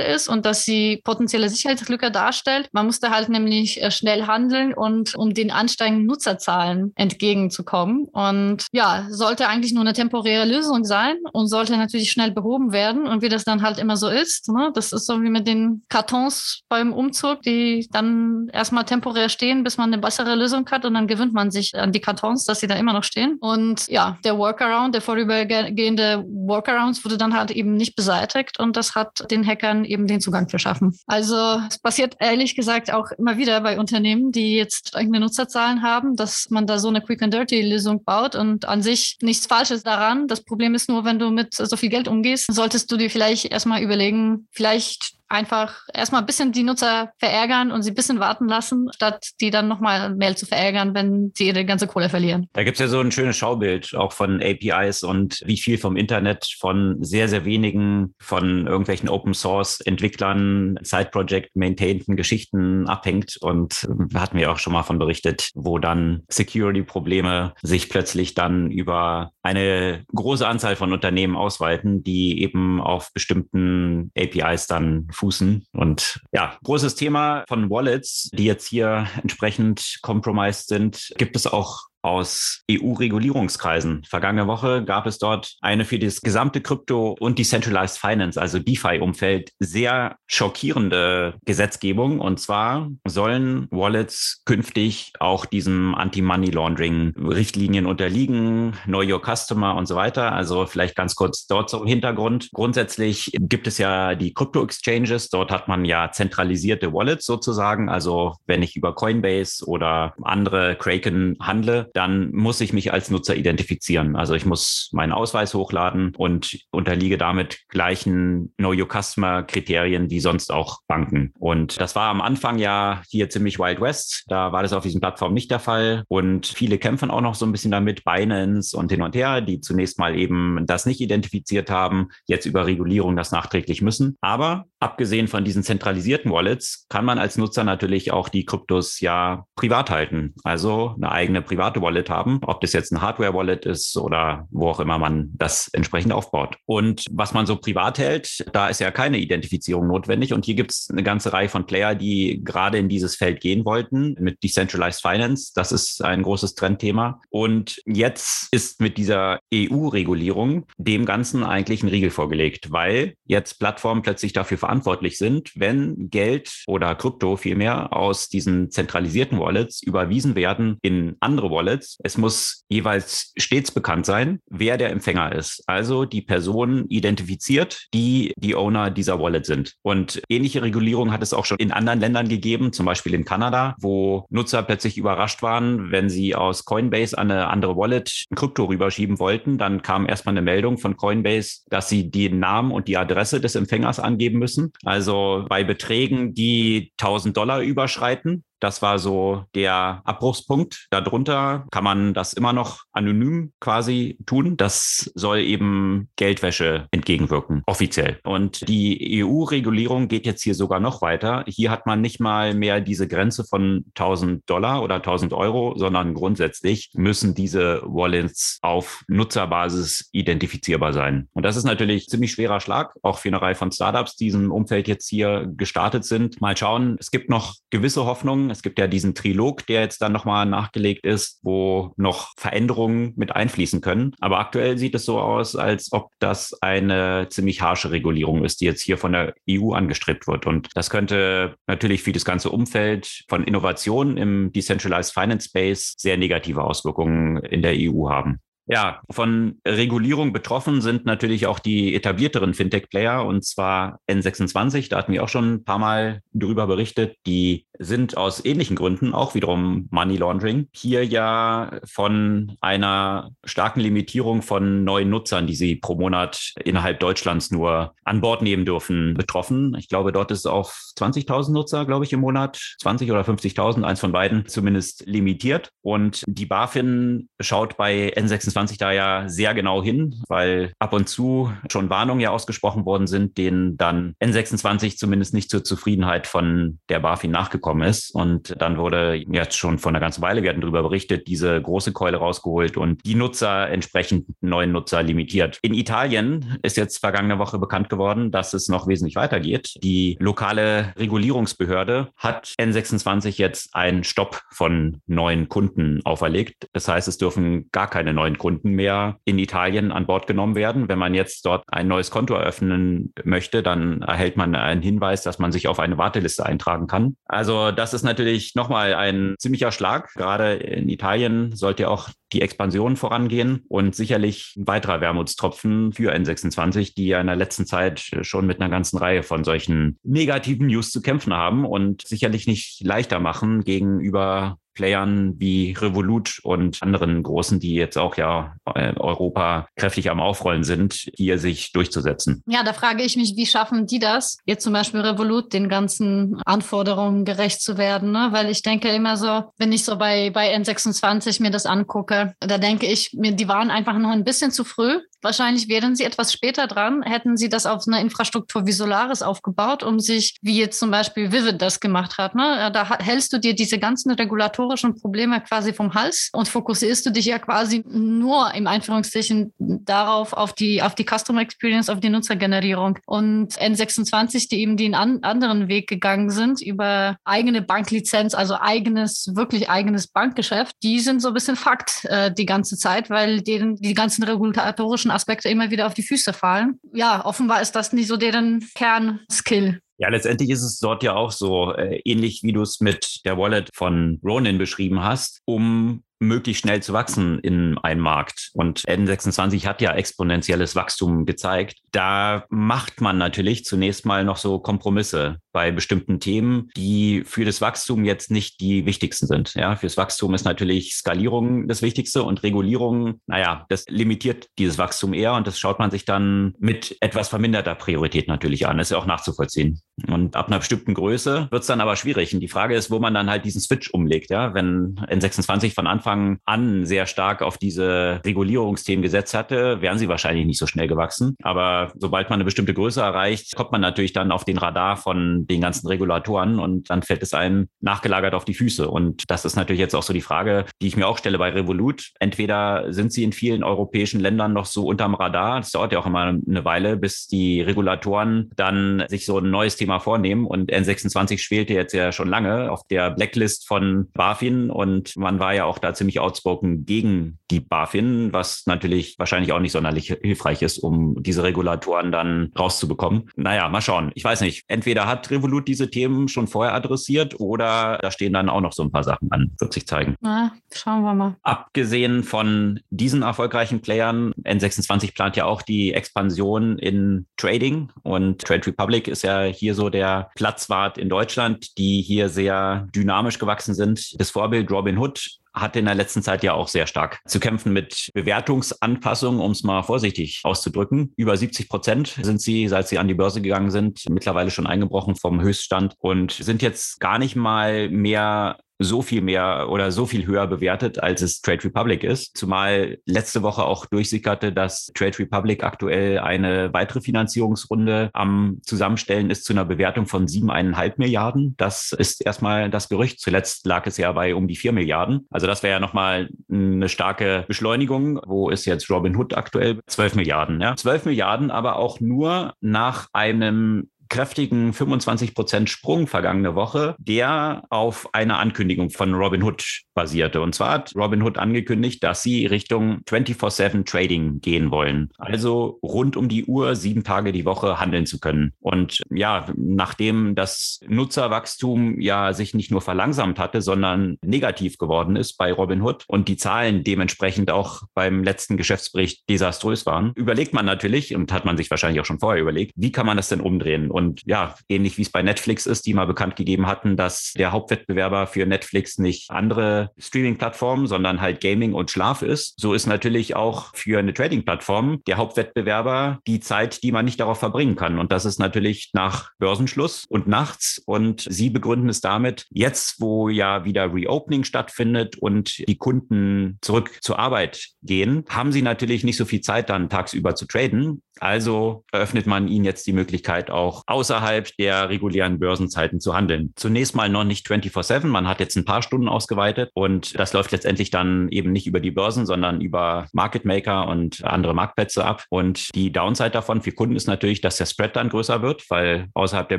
ist und dass sie potenzielle Sicherheitslücke darstellt. Man musste halt nämlich äh, schnell handeln und um den ansteigenden Nutzerzahlen entgegenzukommen. Und ja, sollte eigentlich nur eine temporäre Lösung sein und sollte natürlich schnell behoben werden. Und wie das dann halt immer so ist, ne? das ist so wie mit den Kartons beim Umzug, die dann erstmal temporär stehen, bis man eine bessere Lösung hat und dann gewöhnt man sich an die Kartons, dass sie da immer noch stehen. Und ja, der Workaround, der vorübergehende Workarounds wurde dann halt eben nicht beseitigt und das hat den Hackern eben den Zugang verschaffen. Also es passiert ehrlich gesagt auch immer wieder bei Unternehmen, die jetzt eigene Nutzerzahlen haben, dass man da so eine Quick and Dirty Lösung baut und an sich nichts Falsches daran. Das Problem ist nur, wenn du mit so viel Geld umgehst, solltest du dir vielleicht erstmal überlegen, vielleicht einfach erstmal ein bisschen die Nutzer verärgern und sie ein bisschen warten lassen, statt die dann nochmal mehr zu verärgern, wenn sie ihre ganze Kohle verlieren. Da gibt es ja so ein schönes Schaubild auch von APIs und wie viel vom Internet von sehr, sehr wenigen von irgendwelchen Open Source Entwicklern, Side Project maintainten Geschichten abhängt. Und da hatten wir auch schon mal von berichtet, wo dann Security-Probleme sich plötzlich dann über eine große Anzahl von Unternehmen ausweiten, die eben auf bestimmten APIs dann fußen. Und ja, großes Thema von Wallets, die jetzt hier entsprechend compromised sind, gibt es auch aus EU-Regulierungskreisen. Vergangene Woche gab es dort eine für das gesamte Krypto- und Decentralized Finance, also DeFi-Umfeld, sehr schockierende Gesetzgebung. Und zwar sollen Wallets künftig auch diesem Anti-Money-Laundering-Richtlinien unterliegen, Know Your Customer und so weiter. Also vielleicht ganz kurz dort zum Hintergrund. Grundsätzlich gibt es ja die Crypto-Exchanges. Dort hat man ja zentralisierte Wallets sozusagen. Also wenn ich über Coinbase oder andere Kraken handle, dann muss ich mich als Nutzer identifizieren. Also ich muss meinen Ausweis hochladen und unterliege damit gleichen Know Your Customer Kriterien wie sonst auch Banken. Und das war am Anfang ja hier ziemlich Wild West. Da war das auf diesen Plattformen nicht der Fall. Und viele kämpfen auch noch so ein bisschen damit, Binance und hin und her, die zunächst mal eben das nicht identifiziert haben, jetzt über Regulierung das nachträglich müssen. Aber abgesehen von diesen zentralisierten Wallets kann man als Nutzer natürlich auch die Kryptos ja privat halten. Also eine eigene private Wallet haben, ob das jetzt ein Hardware-Wallet ist oder wo auch immer man das entsprechend aufbaut. Und was man so privat hält, da ist ja keine Identifizierung notwendig. Und hier gibt es eine ganze Reihe von Player, die gerade in dieses Feld gehen wollten mit Decentralized Finance. Das ist ein großes Trendthema. Und jetzt ist mit dieser EU-Regulierung dem Ganzen eigentlich ein Riegel vorgelegt, weil jetzt Plattformen plötzlich dafür verantwortlich sind, wenn Geld oder Krypto vielmehr aus diesen zentralisierten Wallets überwiesen werden in andere Wallets Wallets. Es muss jeweils stets bekannt sein, wer der Empfänger ist. Also die Person identifiziert, die die Owner dieser Wallet sind. Und ähnliche Regulierung hat es auch schon in anderen Ländern gegeben, zum Beispiel in Kanada, wo Nutzer plötzlich überrascht waren, wenn sie aus Coinbase an eine andere Wallet Krypto rüberschieben wollten. Dann kam erstmal eine Meldung von Coinbase, dass sie den Namen und die Adresse des Empfängers angeben müssen. Also bei Beträgen, die 1000 Dollar überschreiten, das war so der Abbruchspunkt. Darunter kann man das immer noch anonym quasi tun. Das soll eben Geldwäsche entgegenwirken, offiziell. Und die EU-Regulierung geht jetzt hier sogar noch weiter. Hier hat man nicht mal mehr diese Grenze von 1000 Dollar oder 1000 Euro, sondern grundsätzlich müssen diese Wallets auf Nutzerbasis identifizierbar sein. Und das ist natürlich ziemlich schwerer Schlag, auch für eine Reihe von Startups, die in diesem Umfeld jetzt hier gestartet sind. Mal schauen. Es gibt noch gewisse Hoffnungen. Es gibt ja diesen Trilog, der jetzt dann nochmal nachgelegt ist, wo noch Veränderungen mit einfließen können. Aber aktuell sieht es so aus, als ob das eine ziemlich harsche Regulierung ist, die jetzt hier von der EU angestrebt wird. Und das könnte natürlich für das ganze Umfeld von Innovationen im Decentralized Finance Space sehr negative Auswirkungen in der EU haben. Ja, von Regulierung betroffen sind natürlich auch die etablierteren Fintech-Player und zwar N26. Da hatten wir auch schon ein paar Mal drüber berichtet. Die sind aus ähnlichen Gründen auch wiederum Money Laundering. Hier ja von einer starken Limitierung von neuen Nutzern, die sie pro Monat innerhalb Deutschlands nur an Bord nehmen dürfen, betroffen. Ich glaube, dort ist auf 20.000 Nutzer, glaube ich, im Monat, 20 oder 50.000, eins von beiden zumindest limitiert. Und die BaFin schaut bei N26 da ja sehr genau hin, weil ab und zu schon Warnungen ja ausgesprochen worden sind, denen dann N26 zumindest nicht zur Zufriedenheit von der BaFin nachgekommen ist. Und dann wurde jetzt schon vor einer ganzen Weile, wir hatten darüber berichtet, diese große Keule rausgeholt und die Nutzer entsprechend neuen Nutzer limitiert. In Italien ist jetzt vergangene Woche bekannt geworden, dass es noch wesentlich weitergeht. Die lokale Regulierungsbehörde hat N26 jetzt einen Stopp von neuen Kunden auferlegt. Das heißt, es dürfen gar keine neuen Kunden mehr in Italien an Bord genommen werden. Wenn man jetzt dort ein neues Konto eröffnen möchte, dann erhält man einen Hinweis, dass man sich auf eine Warteliste eintragen kann. Also das ist natürlich nochmal ein ziemlicher Schlag. Gerade in Italien sollte auch die Expansion vorangehen und sicherlich ein weiterer Wermutstropfen für N26, die ja in der letzten Zeit schon mit einer ganzen Reihe von solchen negativen News zu kämpfen haben und sicherlich nicht leichter machen gegenüber Playern wie Revolut und anderen großen, die jetzt auch ja äh, Europa kräftig am Aufrollen sind, hier sich durchzusetzen. Ja, da frage ich mich, wie schaffen die das, jetzt zum Beispiel Revolut den ganzen Anforderungen gerecht zu werden? Ne? Weil ich denke immer so, wenn ich so bei, bei N26 mir das angucke, da denke ich mir, die waren einfach noch ein bisschen zu früh. Wahrscheinlich wären sie etwas später dran, hätten sie das auf einer Infrastruktur wie Solaris aufgebaut, um sich, wie jetzt zum Beispiel Vivid das gemacht hat. Ne? Da hältst du dir diese ganzen regulatorischen Probleme quasi vom Hals und fokussierst du dich ja quasi nur im Einführungszeichen darauf, auf die, auf die Customer Experience, auf die Nutzergenerierung. Und N26, die eben den an, anderen Weg gegangen sind, über eigene Banklizenz, also eigenes, wirklich eigenes Bankgeschäft, die sind so ein bisschen Fakt äh, die ganze Zeit, weil denen die ganzen regulatorischen Aspekte immer wieder auf die Füße fallen. Ja, offenbar ist das nicht so deren Kernskill. Ja, letztendlich ist es dort ja auch so, äh, ähnlich wie du es mit der Wallet von Ronin beschrieben hast, um möglichst schnell zu wachsen in einem Markt. Und N26 hat ja exponentielles Wachstum gezeigt. Da macht man natürlich zunächst mal noch so Kompromisse bei bestimmten Themen, die für das Wachstum jetzt nicht die wichtigsten sind. Ja, fürs Wachstum ist natürlich Skalierung das Wichtigste und Regulierung, naja, das limitiert dieses Wachstum eher und das schaut man sich dann mit etwas verminderter Priorität natürlich an. Das ist ja auch nachzuvollziehen. Und ab einer bestimmten Größe wird es dann aber schwierig. Und die Frage ist, wo man dann halt diesen Switch umlegt. Ja, wenn N26 von Anfang an sehr stark auf diese Regulierungsthemen gesetzt hatte, wären sie wahrscheinlich nicht so schnell gewachsen. Aber sobald man eine bestimmte Größe erreicht, kommt man natürlich dann auf den Radar von den ganzen Regulatoren und dann fällt es einem nachgelagert auf die Füße. Und das ist natürlich jetzt auch so die Frage, die ich mir auch stelle bei Revolut. Entweder sind sie in vielen europäischen Ländern noch so unterm Radar, es dauert ja auch immer eine Weile, bis die Regulatoren dann sich so ein neues Thema vornehmen und N26 schwelte jetzt ja schon lange auf der Blacklist von BaFin und man war ja auch da ziemlich outspoken gegen die BaFin, was natürlich wahrscheinlich auch nicht sonderlich hilfreich ist, um diese Regulatoren dann rauszubekommen. Naja, mal schauen. Ich weiß nicht. Entweder hat Revolut diese Themen schon vorher adressiert oder da stehen dann auch noch so ein paar Sachen an, wird sich zeigen. Na, schauen wir mal. Abgesehen von diesen erfolgreichen Playern, N26 plant ja auch die Expansion in Trading und Trade Republic ist ja hier so der Platzwart in Deutschland, die hier sehr dynamisch gewachsen sind. Das Vorbild Robinhood hatte in der letzten Zeit ja auch sehr stark zu kämpfen mit Bewertungsanpassungen, um es mal vorsichtig auszudrücken. Über 70 Prozent sind sie, seit sie an die Börse gegangen sind, mittlerweile schon eingebrochen vom Höchststand und sind jetzt gar nicht mal mehr so viel mehr oder so viel höher bewertet, als es Trade Republic ist. Zumal letzte Woche auch durchsickerte, dass Trade Republic aktuell eine weitere Finanzierungsrunde am Zusammenstellen ist zu einer Bewertung von siebeneinhalb Milliarden. Das ist erstmal das Gerücht. Zuletzt lag es ja bei um die vier Milliarden. Also das wäre ja nochmal eine starke Beschleunigung. Wo ist jetzt Robin Hood aktuell? Zwölf Milliarden, ja. Zwölf Milliarden, aber auch nur nach einem kräftigen 25 Prozent Sprung vergangene Woche, der auf einer Ankündigung von Robinhood basierte. Und zwar hat Robinhood angekündigt, dass sie Richtung 24-7 Trading gehen wollen. Also rund um die Uhr, sieben Tage die Woche handeln zu können. Und ja, nachdem das Nutzerwachstum ja sich nicht nur verlangsamt hatte, sondern negativ geworden ist bei Robinhood und die Zahlen dementsprechend auch beim letzten Geschäftsbericht desaströs waren, überlegt man natürlich und hat man sich wahrscheinlich auch schon vorher überlegt, wie kann man das denn umdrehen? Und ja, ähnlich wie es bei Netflix ist, die mal bekannt gegeben hatten, dass der Hauptwettbewerber für Netflix nicht andere Streaming-Plattformen, sondern halt Gaming und Schlaf ist. So ist natürlich auch für eine Trading-Plattform der Hauptwettbewerber die Zeit, die man nicht darauf verbringen kann. Und das ist natürlich nach Börsenschluss und nachts. Und sie begründen es damit, jetzt, wo ja wieder Reopening stattfindet und die Kunden zurück zur Arbeit gehen, haben sie natürlich nicht so viel Zeit dann tagsüber zu traden. Also eröffnet man ihnen jetzt die Möglichkeit, auch außerhalb der regulären Börsenzeiten zu handeln. Zunächst mal noch nicht 24-7. Man hat jetzt ein paar Stunden ausgeweitet und das läuft letztendlich dann eben nicht über die Börsen, sondern über Market Maker und andere Marktplätze ab. Und die Downside davon für Kunden ist natürlich, dass der Spread dann größer wird, weil außerhalb der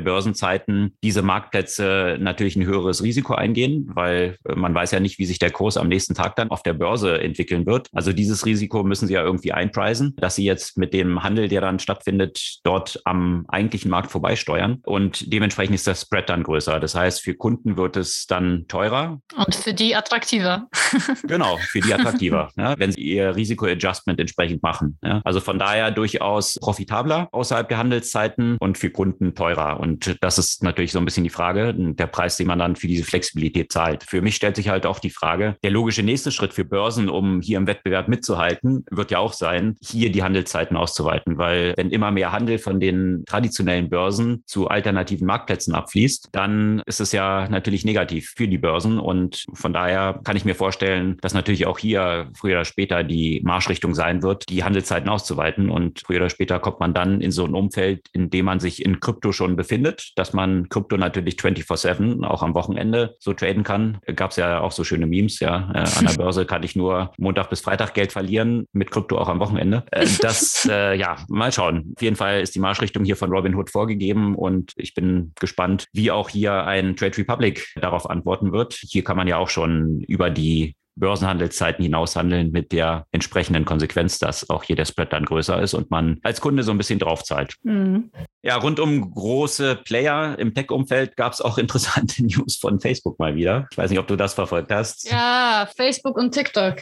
Börsenzeiten diese Marktplätze natürlich ein höheres Risiko eingehen, weil man weiß ja nicht, wie sich der Kurs am nächsten Tag dann auf der Börse entwickeln wird. Also dieses Risiko müssen sie ja irgendwie einpreisen, dass sie jetzt mit dem Handel, der dann stattfindet, dort am eigentlichen Markt vorbeisteuern. Und dementsprechend ist der Spread dann größer. Das heißt, für Kunden wird es dann teurer. Und für die attraktiver. genau, für die attraktiver, ja, wenn sie ihr Risiko-Adjustment entsprechend machen. Ja. Also von daher durchaus profitabler außerhalb der Handelszeiten und für Kunden teurer. Und das ist natürlich so ein bisschen die Frage, der Preis, den man dann für diese Flexibilität zahlt. Für mich stellt sich halt auch die Frage, der logische nächste Schritt für Börsen, um hier im Wettbewerb mitzuhalten, wird ja auch sein, hier die Handelszeiten auszuweiten, weil wenn immer mehr Handel von den traditionellen Börsen zu alternativen Marktplätzen abfließt, dann ist es ja natürlich negativ für die Börsen und von daher kann ich mir vorstellen, dass natürlich auch hier früher oder später die Marschrichtung sein wird, die Handelszeiten auszuweiten und früher oder später kommt man dann in so ein Umfeld, in dem man sich in Krypto schon befindet, dass man Krypto natürlich 24-7 auch am Wochenende so traden kann. Gab es ja auch so schöne Memes, ja. Äh, an der Börse kann ich nur Montag bis Freitag Geld verlieren, mit Krypto auch am Wochenende. Äh, das, äh, ja, mal schauen. Auf jeden Fall ist die Marschrichtung hier von Robinhood vorgegeben und ich bin gespannt, wie auch hier ein Trade Republic darauf antworten wird. Hier kann man ja auch schon über die Börsenhandelszeiten hinaushandeln mit der entsprechenden Konsequenz, dass auch hier der Spread dann größer ist und man als Kunde so ein bisschen draufzahlt. Mhm. Ja, rund um große Player im Tech-Umfeld gab es auch interessante News von Facebook mal wieder. Ich weiß nicht, ob du das verfolgt hast. Ja, Facebook und TikTok.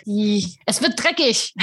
Es wird dreckig.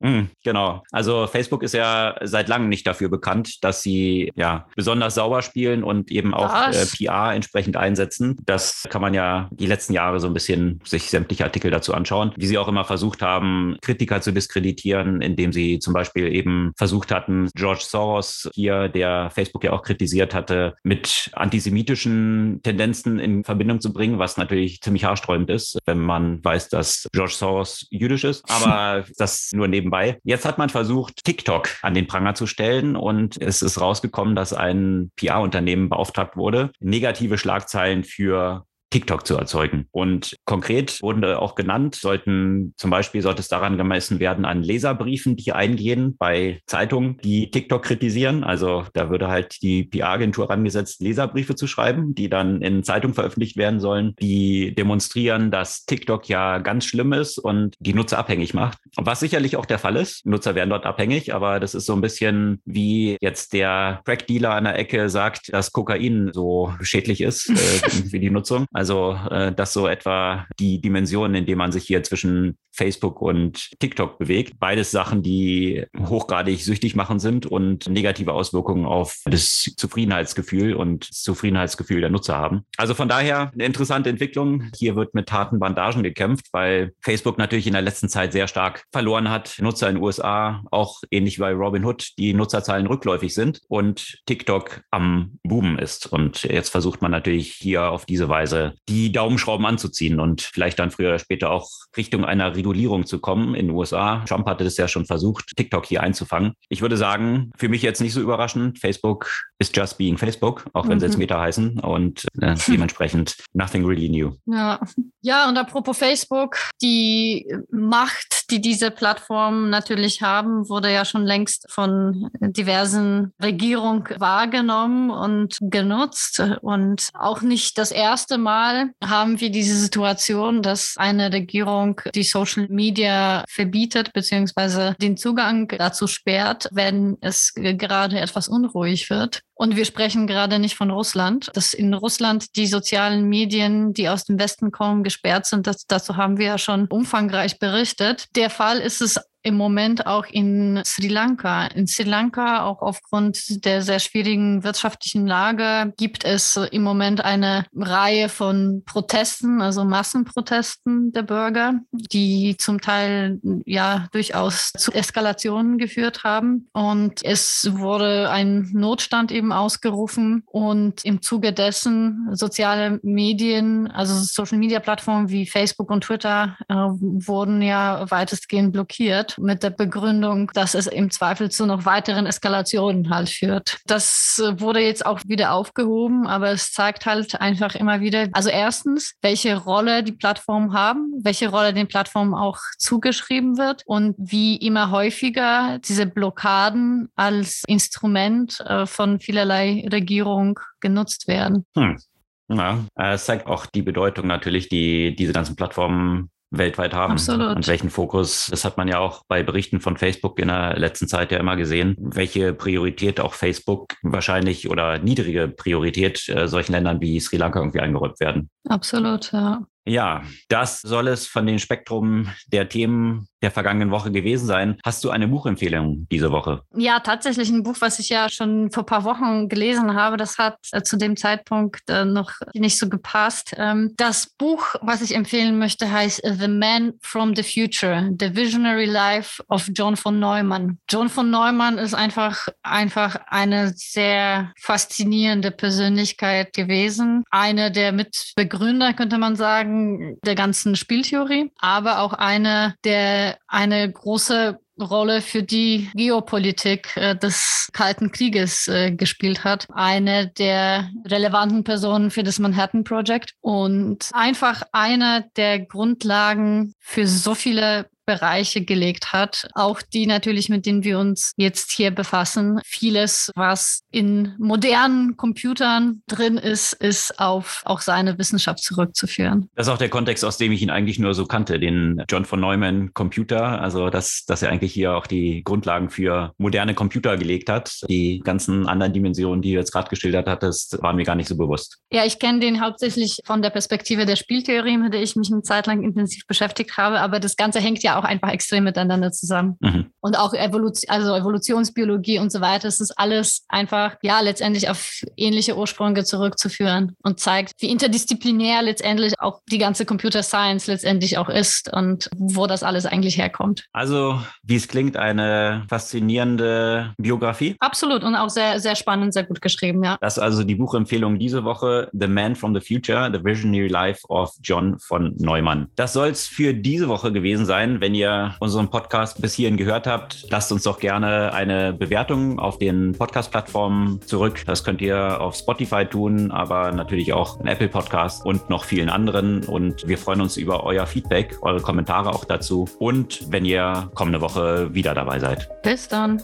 mm, genau. Also Facebook ist ja seit langem nicht dafür bekannt, dass sie ja besonders sauber spielen und eben auch äh, PR entsprechend einsetzen. Das kann man ja die letzten Jahre so ein bisschen sich sämtliche Artikel dazu anschauen, wie sie auch immer versucht haben, Kritiker zu diskreditieren, indem sie zum Beispiel eben versucht hatten, George Soros hier, der Facebook ja auch kritisiert hatte, mit antisemitischen Tendenzen in Verbindung zu bringen, was natürlich ziemlich haarsträubend ist, wenn man weiß, dass George Soros jüdisch ist. Aber das nur nebenbei. Jetzt hat man versucht, TikTok an den Pranger zu stellen und es ist rausgekommen, dass ein PR-Unternehmen beauftragt wurde, negative Schlagzeilen für TikTok zu erzeugen. Und konkret wurden da auch genannt, sollten zum Beispiel sollte es daran gemessen werden an Leserbriefen, die eingehen bei Zeitungen, die TikTok kritisieren. Also da würde halt die PR-Agentur rangesetzt, Leserbriefe zu schreiben, die dann in Zeitungen veröffentlicht werden sollen, die demonstrieren, dass TikTok ja ganz schlimm ist und die Nutzer abhängig macht. Was sicherlich auch der Fall ist. Nutzer werden dort abhängig, aber das ist so ein bisschen wie jetzt der Crack-Dealer an der Ecke sagt, dass Kokain so schädlich ist äh, wie die Nutzung. Also äh, das so etwa die Dimensionen, in denen man sich hier zwischen Facebook und TikTok bewegt. Beides Sachen, die hochgradig süchtig machen sind und negative Auswirkungen auf das Zufriedenheitsgefühl und das Zufriedenheitsgefühl der Nutzer haben. Also von daher eine interessante Entwicklung. Hier wird mit harten Bandagen gekämpft, weil Facebook natürlich in der letzten Zeit sehr stark verloren hat. Nutzer in den USA, auch ähnlich wie bei Robinhood, die Nutzerzahlen rückläufig sind und TikTok am Boomen ist. Und jetzt versucht man natürlich hier auf diese Weise die Daumenschrauben anzuziehen und vielleicht dann früher oder später auch Richtung einer Regulierung zu kommen in den USA. Trump hatte das ja schon versucht, TikTok hier einzufangen. Ich würde sagen, für mich jetzt nicht so überraschend. Facebook ist just being Facebook, auch wenn mhm. sie jetzt mhm. Meta heißen und äh, dementsprechend nothing really new. Ja. ja, und apropos Facebook, die Macht, die diese Plattformen natürlich haben, wurde ja schon längst von diversen Regierungen wahrgenommen und genutzt und auch nicht das erste Mal Mal haben wir diese Situation, dass eine Regierung die Social Media verbietet bzw. den Zugang dazu sperrt, wenn es gerade etwas unruhig wird. Und wir sprechen gerade nicht von Russland, dass in Russland die sozialen Medien, die aus dem Westen kommen, gesperrt sind. Das, dazu haben wir ja schon umfangreich berichtet. Der Fall ist es im Moment auch in Sri Lanka. In Sri Lanka, auch aufgrund der sehr schwierigen wirtschaftlichen Lage, gibt es im Moment eine Reihe von Protesten, also Massenprotesten der Bürger, die zum Teil ja durchaus zu Eskalationen geführt haben. Und es wurde ein Notstand eben ausgerufen und im Zuge dessen soziale Medien, also Social Media Plattformen wie Facebook und Twitter äh, wurden ja weitestgehend blockiert mit der Begründung, dass es im Zweifel zu noch weiteren Eskalationen halt führt. Das wurde jetzt auch wieder aufgehoben, aber es zeigt halt einfach immer wieder, also erstens, welche Rolle die Plattformen haben, welche Rolle den Plattformen auch zugeschrieben wird und wie immer häufiger diese Blockaden als Instrument äh, von vielerlei Regierung genutzt werden. Hm. Ja, es zeigt auch die Bedeutung natürlich, die diese ganzen Plattformen weltweit haben. Absolut. Und welchen Fokus, das hat man ja auch bei Berichten von Facebook in der letzten Zeit ja immer gesehen, welche Priorität auch Facebook wahrscheinlich oder niedrige Priorität äh, solchen Ländern wie Sri Lanka irgendwie eingeräumt werden. Absolut, ja. Ja, das soll es von den Spektrum der Themen der vergangenen Woche gewesen sein. Hast du eine Buchempfehlung diese Woche? Ja, tatsächlich ein Buch, was ich ja schon vor ein paar Wochen gelesen habe. Das hat äh, zu dem Zeitpunkt äh, noch nicht so gepasst. Ähm, das Buch, was ich empfehlen möchte, heißt The Man from the Future, The Visionary Life of John von Neumann. John von Neumann ist einfach, einfach eine sehr faszinierende Persönlichkeit gewesen. Eine der Mitbegründer, könnte man sagen, der ganzen Spieltheorie, aber auch eine, der eine große Rolle für die Geopolitik äh, des Kalten Krieges äh, gespielt hat. Eine der relevanten Personen für das Manhattan Project und einfach eine der Grundlagen für so viele Bereiche gelegt hat, auch die natürlich, mit denen wir uns jetzt hier befassen. Vieles, was in modernen Computern drin ist, ist auf auch seine Wissenschaft zurückzuführen. Das ist auch der Kontext, aus dem ich ihn eigentlich nur so kannte, den John von Neumann Computer. Also, dass, dass er eigentlich hier auch die Grundlagen für moderne Computer gelegt hat. Die ganzen anderen Dimensionen, die du jetzt gerade geschildert hattest, waren mir gar nicht so bewusst. Ja, ich kenne den hauptsächlich von der Perspektive der Spieltheorie, mit der ich mich eine Zeit lang intensiv beschäftigt habe. Aber das Ganze hängt ja auch einfach extrem miteinander zusammen. Mhm. Und auch Evolution, also Evolutionsbiologie und so weiter, es ist alles einfach, ja, letztendlich auf ähnliche Ursprünge zurückzuführen und zeigt, wie interdisziplinär letztendlich auch die ganze Computer Science letztendlich auch ist und wo das alles eigentlich herkommt. Also, wie es klingt, eine faszinierende Biografie. Absolut und auch sehr, sehr spannend, sehr gut geschrieben, ja. Das ist also die Buchempfehlung diese Woche, The Man from the Future, The Visionary Life of John von Neumann. Das soll es für diese Woche gewesen sein. Wenn ihr unseren Podcast bis hierhin gehört habt, lasst uns doch gerne eine Bewertung auf den Podcast-Plattformen zurück. Das könnt ihr auf Spotify tun, aber natürlich auch in Apple Podcast und noch vielen anderen. Und wir freuen uns über euer Feedback, eure Kommentare auch dazu. Und wenn ihr kommende Woche wieder dabei seid. Bis dann.